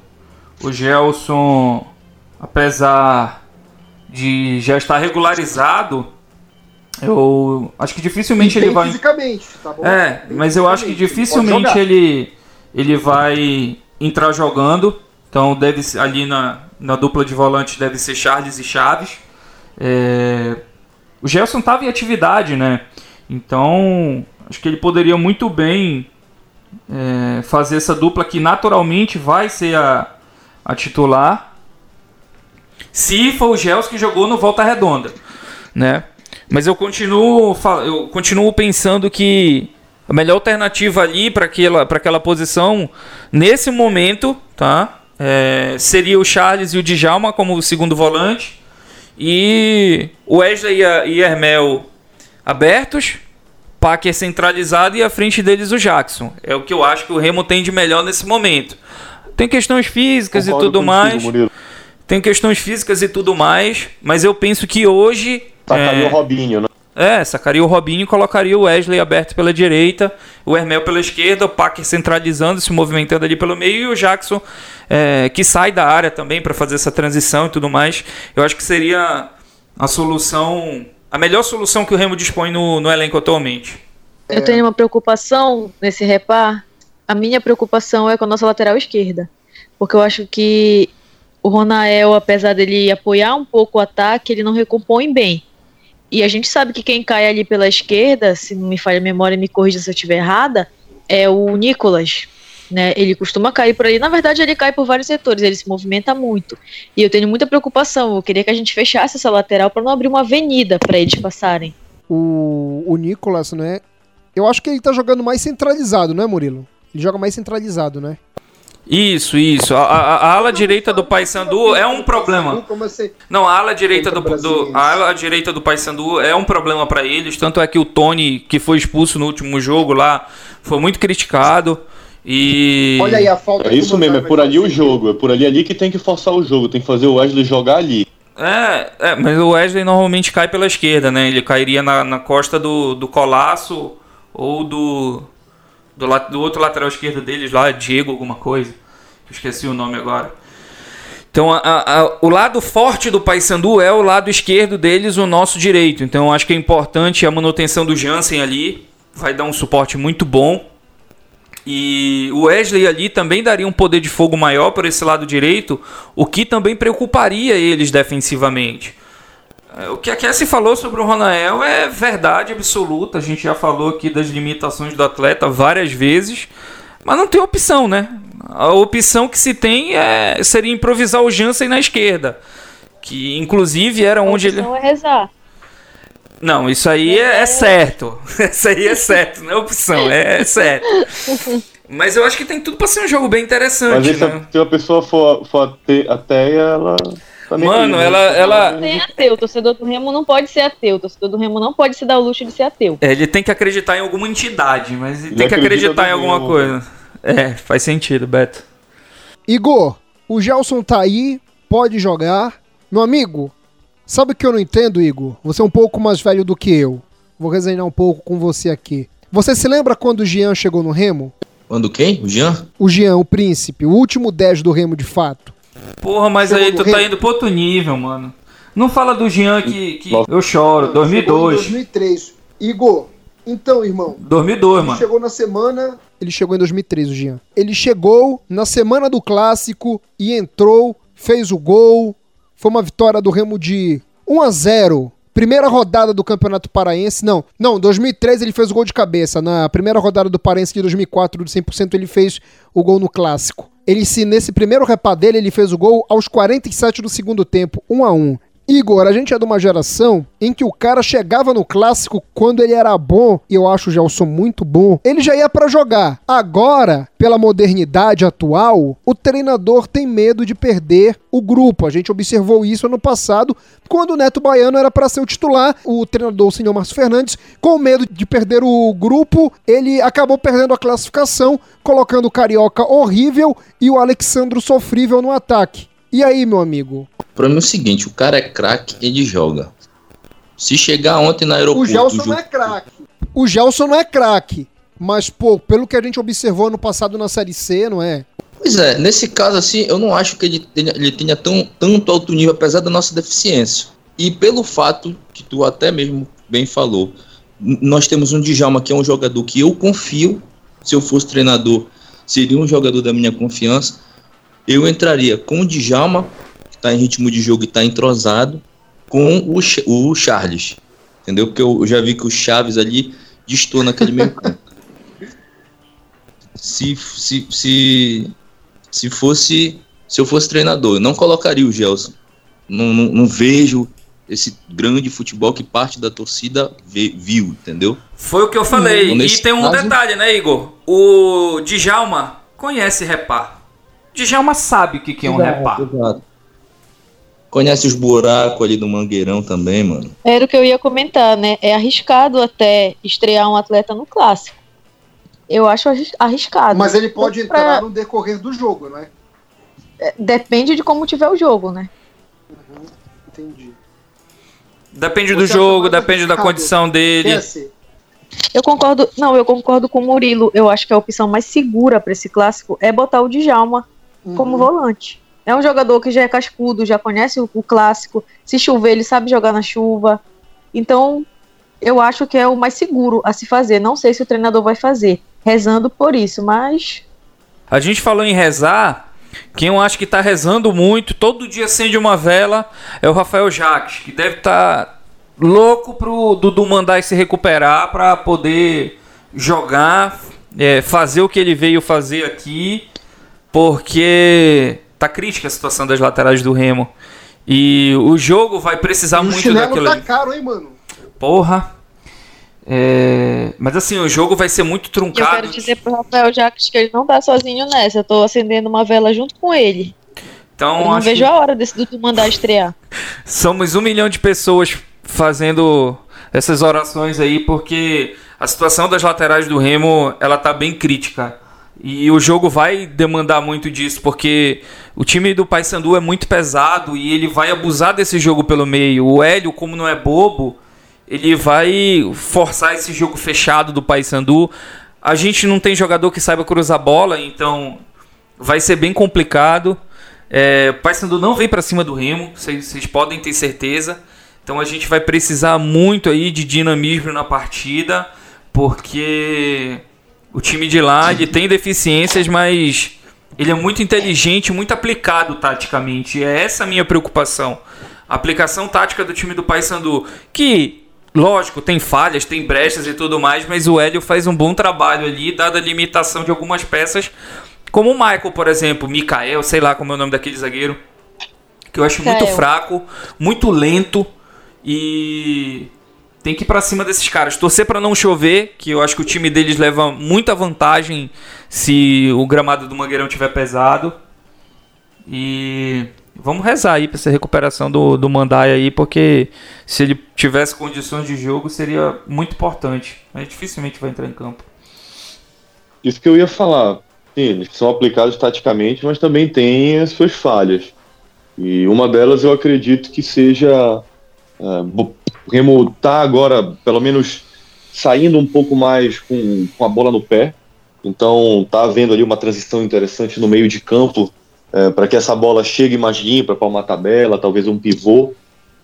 O Gelson, apesar de já estar regularizado, eu acho que dificilmente ele vai. fisicamente, tá bom? É, mas eu acho que dificilmente ele, ele vai entrar jogando. Então deve ali na, na dupla de volante deve ser Charles e Chaves. É, o Gelson estava em atividade, né? Então acho que ele poderia muito bem é, fazer essa dupla que naturalmente vai ser a, a titular. Se for o Gelson que jogou no Volta Redonda, né? Mas eu continuo, eu continuo pensando que a melhor alternativa ali para aquela, pra aquela posição, nesse momento, tá? É, seria o Charles e o Djalma como segundo volante. E o Wesley e, a, e Hermel abertos. Packer centralizado e à frente deles o Jackson. É o que eu acho que o Remo tem de melhor nesse momento. Tem questões físicas Concordo e tudo mais. Tem questões físicas e tudo mais. Mas eu penso que hoje. Sacaria é, o Robinho, né? é, sacaria o Robinho e colocaria o Wesley aberto pela direita, o Hermel pela esquerda, o Packer centralizando, se movimentando ali pelo meio e o Jackson é, que sai da área também para fazer essa transição e tudo mais. Eu acho que seria a solução, a melhor solução que o Remo dispõe no, no elenco atualmente. Eu tenho uma preocupação nesse repar. A minha preocupação é com a nossa lateral esquerda. Porque eu acho que o Ronael, apesar dele apoiar um pouco o ataque, ele não recompõe bem. E a gente sabe que quem cai ali pela esquerda, se não me falha a memória, me corrija se eu estiver errada, é o Nicolas. Né? Ele costuma cair por ali. Na verdade, ele cai por vários setores, ele se movimenta muito. E eu tenho muita preocupação. Eu queria que a gente fechasse essa lateral para não abrir uma avenida para eles passarem. o, o Nicolas, né? Eu acho que ele tá jogando mais centralizado, né, Murilo? Ele joga mais centralizado, né? Isso, isso. A, a, a ala direita do Paysandu é um problema. Não, a ala direita do, do a ala direita do Paysandu é um problema para eles. Tanto é que o Tony, que foi expulso no último jogo lá, foi muito criticado. E olha aí a falta. É isso mesmo. É por ali o jogo. É por ali ali que tem que forçar o jogo. Tem que fazer o Wesley jogar ali. É, é, mas o Wesley normalmente cai pela esquerda, né? Ele cairia na, na costa do, do Colasso ou do, do, do outro lateral esquerdo deles lá, Diego alguma coisa. Esqueci o nome agora. Então, a, a, o lado forte do Paysandu é o lado esquerdo deles, o nosso direito. Então, acho que é importante a manutenção do Jansen ali. Vai dar um suporte muito bom. E o Wesley ali também daria um poder de fogo maior por esse lado direito, o que também preocuparia eles defensivamente. É, o que a Cassie falou sobre o Ronael é verdade absoluta. A gente já falou aqui das limitações do atleta várias vezes, mas não tem opção, né? A opção que se tem é, seria improvisar o Jansen na esquerda, que inclusive era onde ele. Não é rezar. Não, isso aí é, é certo. Isso aí é certo, não é opção, é, é certo. Mas eu acho que tem tudo pra ser um jogo bem interessante. Mas né? se a pessoa for, for até ela. Mano, ela. ela... Tem ateu, o torcedor do Remo não pode ser ateu. O torcedor do Remo não pode se dar o luxo de ser ateu. É, ele tem que acreditar em alguma entidade, mas ele, ele tem que acreditar em alguma Remo. coisa. É, faz sentido, Beto. Igor, o Gelson tá aí, pode jogar. Meu amigo, Sabe o que eu não entendo, Igor? Você é um pouco mais velho do que eu. Vou resenhar um pouco com você aqui. Você se lembra quando o Jean chegou no Remo? Quando quem? O Jean? O Jean, o príncipe, o último 10 do Remo de fato. Porra, mas aí tu tá tá indo pro outro nível, mano. Não fala do Jean que, que eu choro. 2002. 2003. Igor, então, irmão. 2002, ele mano. chegou na semana. Ele chegou em 2003, o Jean. Ele chegou na semana do clássico e entrou, fez o gol, foi uma vitória do Remo de 1 a 0 Primeira rodada do Campeonato Paraense, não, não, 2013 ele fez o gol de cabeça, na primeira rodada do Paraense de 2004 do 100% ele fez o gol no Clássico. Ele se nesse primeiro repá dele ele fez o gol aos 47 do segundo tempo, 1 a 1. Igor, a gente é de uma geração em que o cara chegava no clássico quando ele era bom, e eu acho o Gelson muito bom, ele já ia para jogar. Agora, pela modernidade atual, o treinador tem medo de perder o grupo. A gente observou isso ano passado, quando o Neto Baiano era para ser o titular, o treinador, o senhor Márcio Fernandes, com medo de perder o grupo, ele acabou perdendo a classificação, colocando o Carioca horrível e o Alexandro sofrível no ataque. E aí, meu amigo? O problema é o seguinte, o cara é craque, ele joga. Se chegar ontem na aeroporto... O Gelson não é craque. O Gelson não é craque. Mas, pô, pelo que a gente observou no passado na Série C, não é? Pois é, nesse caso, assim, eu não acho que ele tenha, ele tenha tão, tanto alto nível, apesar da nossa deficiência. E pelo fato que tu até mesmo bem falou, nós temos um Djalma que é um jogador que eu confio, se eu fosse treinador, seria um jogador da minha confiança. Eu entraria com o Djalma, tá em ritmo de jogo e tá entrosado com o, o Charles. Entendeu? Porque eu, já vi que o Chaves ali distou naquele meio campo. Se, se, se, se fosse. Se eu fosse treinador, eu não colocaria o Gelson. Não, não, não vejo esse grande futebol que parte da torcida vê, viu, entendeu? Foi o que eu falei. E tem um caso... detalhe, né, Igor? O Djalma conhece repar. Djalma sabe o que, que é um exato. Exato. Conhece os buracos ali do Mangueirão também, mano? Era o que eu ia comentar, né? É arriscado até estrear um atleta no clássico. Eu acho arriscado. Mas ele pode entrar no decorrer do jogo, não é? Depende de como tiver o jogo, né? Uhum, entendi. Depende do jogo, depende da condição dele. Eu concordo, não, eu concordo com o Murilo. Eu acho que a opção mais segura para esse clássico é botar o Djalma como volante. É um jogador que já é cascudo, já conhece o, o, clássico. Se chover, ele sabe jogar na chuva. Então, eu acho que é o mais seguro a se fazer. Não sei se o treinador vai fazer, rezando por isso, mas. A gente falou em rezar. Quem eu acho que está rezando muito, todo dia acende uma vela, é o Rafael Jacques, que deve estar tá louco pro Dudu mandar se recuperar para poder jogar, é, fazer o que ele veio fazer aqui, porque tá crítica a situação das laterais do Remo. E o jogo vai precisar e muito daquilo. O tá caro, hein, mano? Porra. É, mas assim, o jogo vai ser muito truncado. Eu quero dizer pro Rafael Jacques que ele não tá sozinho nessa. Eu tô acendendo uma vela junto com ele. Então, eu não vejo a hora desse Dudu mandar estrear. Somos um milhão de pessoas fazendo essas orações aí, porque a situação das laterais do Remo ela tá bem crítica. E o jogo vai demandar muito disso, porque o time do Paysandu é muito pesado e ele vai abusar desse jogo pelo meio. O Hélio, como não é bobo, ele vai forçar esse jogo fechado do Paysandu. A gente não tem jogador que saiba cruzar bola, então vai ser bem complicado. É, Paysandu não vem para cima do Remo, vocês podem ter certeza. Então a gente vai precisar muito aí de dinamismo na partida, porque o time de lá ele tem deficiências, mas ele é muito inteligente, muito aplicado taticamente. É essa a minha preocupação. A aplicação tática do time do Paysandu, que Lógico, tem falhas, tem brechas e tudo mais, mas o Hélio faz um bom trabalho ali, dada a limitação de algumas peças, como o Michael, por exemplo, Mikael, sei lá como é o nome daquele zagueiro, que eu acho muito fraco, muito lento e tem que ir para cima desses caras. Torcer para não chover, que eu acho que o time deles leva muita vantagem se o gramado do Mangueirão tiver pesado. E vamos rezar aí pra essa recuperação do, do Mandai aí, porque se ele tivesse condições de jogo seria muito importante. Mas dificilmente vai entrar em campo. Isso que eu ia falar. Sim, eles são aplicados taticamente, mas também têm as suas falhas. E uma delas eu acredito que seja. Uh, o Remo tá agora, pelo menos, saindo um pouco mais com, com a bola no pé. Então tá havendo ali uma transição interessante no meio de campo é, para que essa bola chegue mais limpa para uma tabela, talvez um pivô.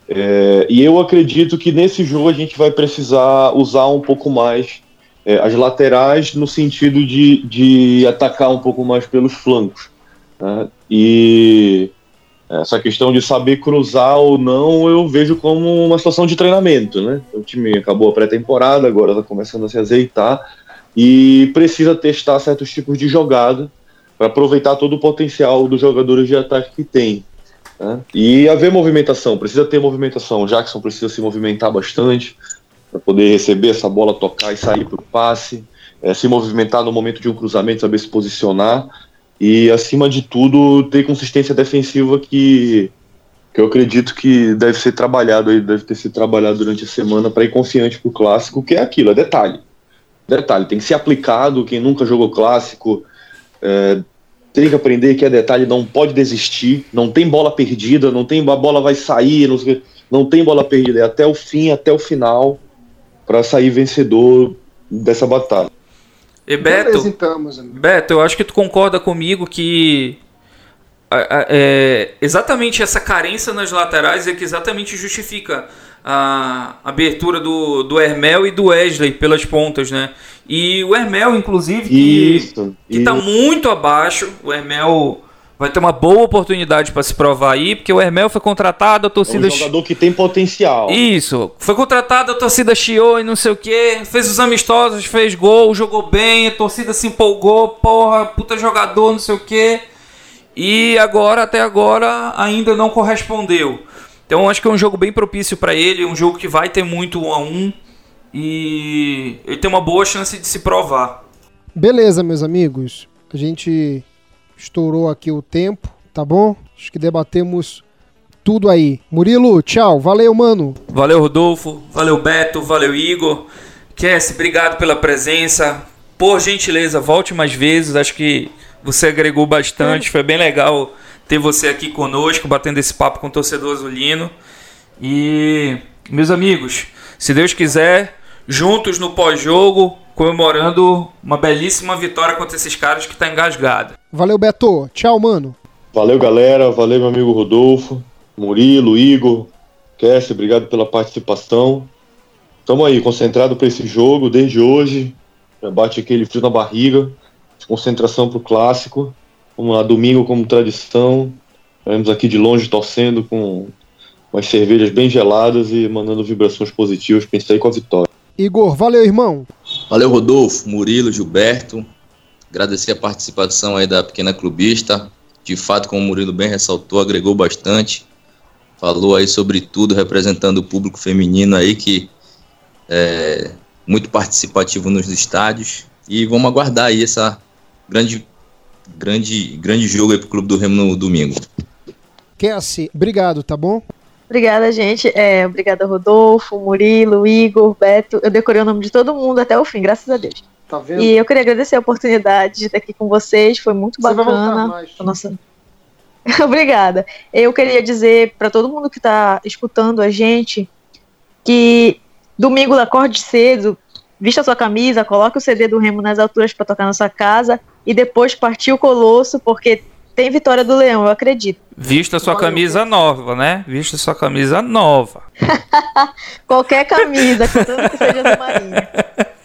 É, e eu acredito que nesse jogo a gente vai precisar usar um pouco mais é, as laterais no sentido de, de atacar um pouco mais pelos flancos. Né? E essa questão de saber cruzar ou não eu vejo como uma situação de treinamento. Né? O time acabou a pré-temporada, agora está começando a se azeitar e precisa testar certos tipos de jogada para aproveitar todo o potencial dos jogadores de ataque que tem. Né? E haver movimentação, precisa ter movimentação. O Jackson precisa se movimentar bastante para poder receber essa bola, tocar e sair para o passe, é, se movimentar no momento de um cruzamento, saber se posicionar e, acima de tudo, ter consistência defensiva que, que eu acredito que deve ser trabalhado, deve ter sido trabalhado durante a semana para ir confiante para o clássico, que é aquilo, é detalhe. Detalhe, tem que ser aplicado. Quem nunca jogou clássico é, tem que aprender que é detalhe, não pode desistir, não tem bola perdida, não tem a bola vai sair, não, não tem bola perdida, é até o fim, até o final, para sair vencedor dessa batalha. E Beto, Beleza, então, Beto, eu acho que tu concorda comigo que é, exatamente essa carência nas laterais é que exatamente justifica a abertura do, do Hermel e do Wesley pelas pontas, né? E o Hermel, inclusive, que, isso, que tá muito abaixo. O Hermel vai ter uma boa oportunidade para se provar aí, porque o Hermel foi contratado, a torcida. É um jogador que tem potencial. Isso. Foi contratado, a torcida chiou e não sei o que. Fez os amistosos, fez gol, jogou bem, a torcida se empolgou, porra, puta jogador, não sei o que. E agora, até agora, ainda não correspondeu. Então acho que é um jogo bem propício para ele, um jogo que vai ter muito um a um e ele tem uma boa chance de se provar. Beleza, meus amigos. A gente estourou aqui o tempo, tá bom? Acho que debatemos tudo aí. Murilo, tchau. Valeu, mano. Valeu, Rodolfo. Valeu, Beto. Valeu, Igor. Kess, obrigado pela presença. Por gentileza, volte mais vezes. Acho que você agregou bastante. Foi bem legal ter você aqui conosco, batendo esse papo com o torcedor azulino. E, meus amigos, se Deus quiser, juntos no pós-jogo, comemorando uma belíssima vitória contra esses caras que tá engasgado. Valeu, Beto. Tchau, mano. Valeu, galera. Valeu, meu amigo Rodolfo, Murilo, Igor, Kess, obrigado pela participação. Estamos aí, concentrado para esse jogo desde hoje. Já bate aquele frio na barriga. Concentração para o clássico. Vamos lá, domingo como tradição. Estaremos aqui de longe torcendo com umas cervejas bem geladas e mandando vibrações positivas para sair com a vitória. Igor, valeu, irmão. Valeu, Rodolfo, Murilo, Gilberto. Agradecer a participação aí da pequena clubista. De fato, como o Murilo bem ressaltou, agregou bastante. Falou aí sobre tudo, representando o público feminino aí que é, muito participativo nos estádios. E vamos aguardar aí essa grande, grande, grande jogo aí pro Clube do Remo no domingo. Cassie, obrigado, tá bom? Obrigada, gente. É, obrigada, Rodolfo, Murilo, Igor, Beto. Eu decorei o nome de todo mundo até o fim, graças a Deus. Tá vendo? E eu queria agradecer a oportunidade de estar aqui com vocês, foi muito Você vai voltar bacana. mais. Nossa. Obrigada. Eu queria dizer para todo mundo que está escutando a gente que domingo acorde cedo, vista sua camisa, coloque o CD do Remo nas alturas para tocar na sua casa e depois partir o Colosso, porque tem vitória do Leão, eu acredito. Vista sua camisa nova, né? Vista sua camisa nova. Qualquer camisa, contanto que seja do Marinho.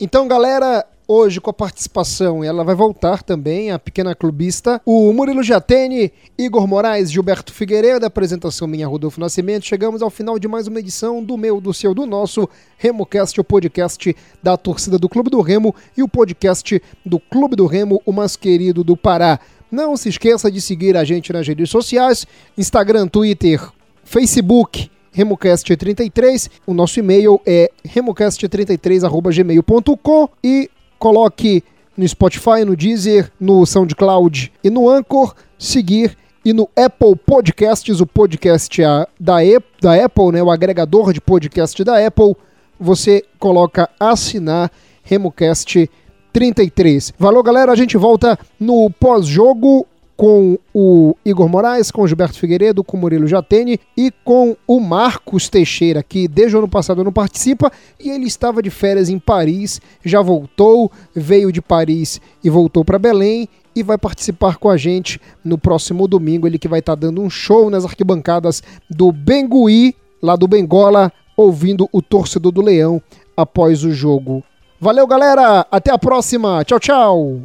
Então, galera, hoje com a participação, ela vai voltar também, a pequena clubista, o Murilo Giatene, Igor Moraes, Gilberto Figueiredo, apresentação minha, Rodolfo Nascimento. Chegamos ao final de mais uma edição do meu, do seu, do nosso RemoCast, o podcast da torcida do Clube do Remo e o podcast do Clube do Remo, o mais querido do Pará. Não se esqueça de seguir a gente nas redes sociais, Instagram, Twitter, Facebook, RemoCast33. O nosso e-mail é remocast33.gmail.com e coloque no Spotify, no Deezer, no SoundCloud e no Anchor, seguir e no Apple Podcasts, o podcast a- da, E- da Apple, né, o agregador de podcast da Apple, você coloca assinar RemoCast 33. Valeu, galera. A gente volta no pós-jogo com o Igor Moraes, com o Gilberto Figueiredo, com o Murilo Jatene e com o Marcos Teixeira, que desde o ano passado não participa e ele estava de férias em Paris, já voltou, veio de Paris e voltou para Belém e vai participar com a gente no próximo domingo. Ele que vai estar dando um show nas arquibancadas do Bengui, lá do Bengola, ouvindo o torcedor do Leão após o jogo. Valeu, galera! Até a próxima! Tchau, tchau!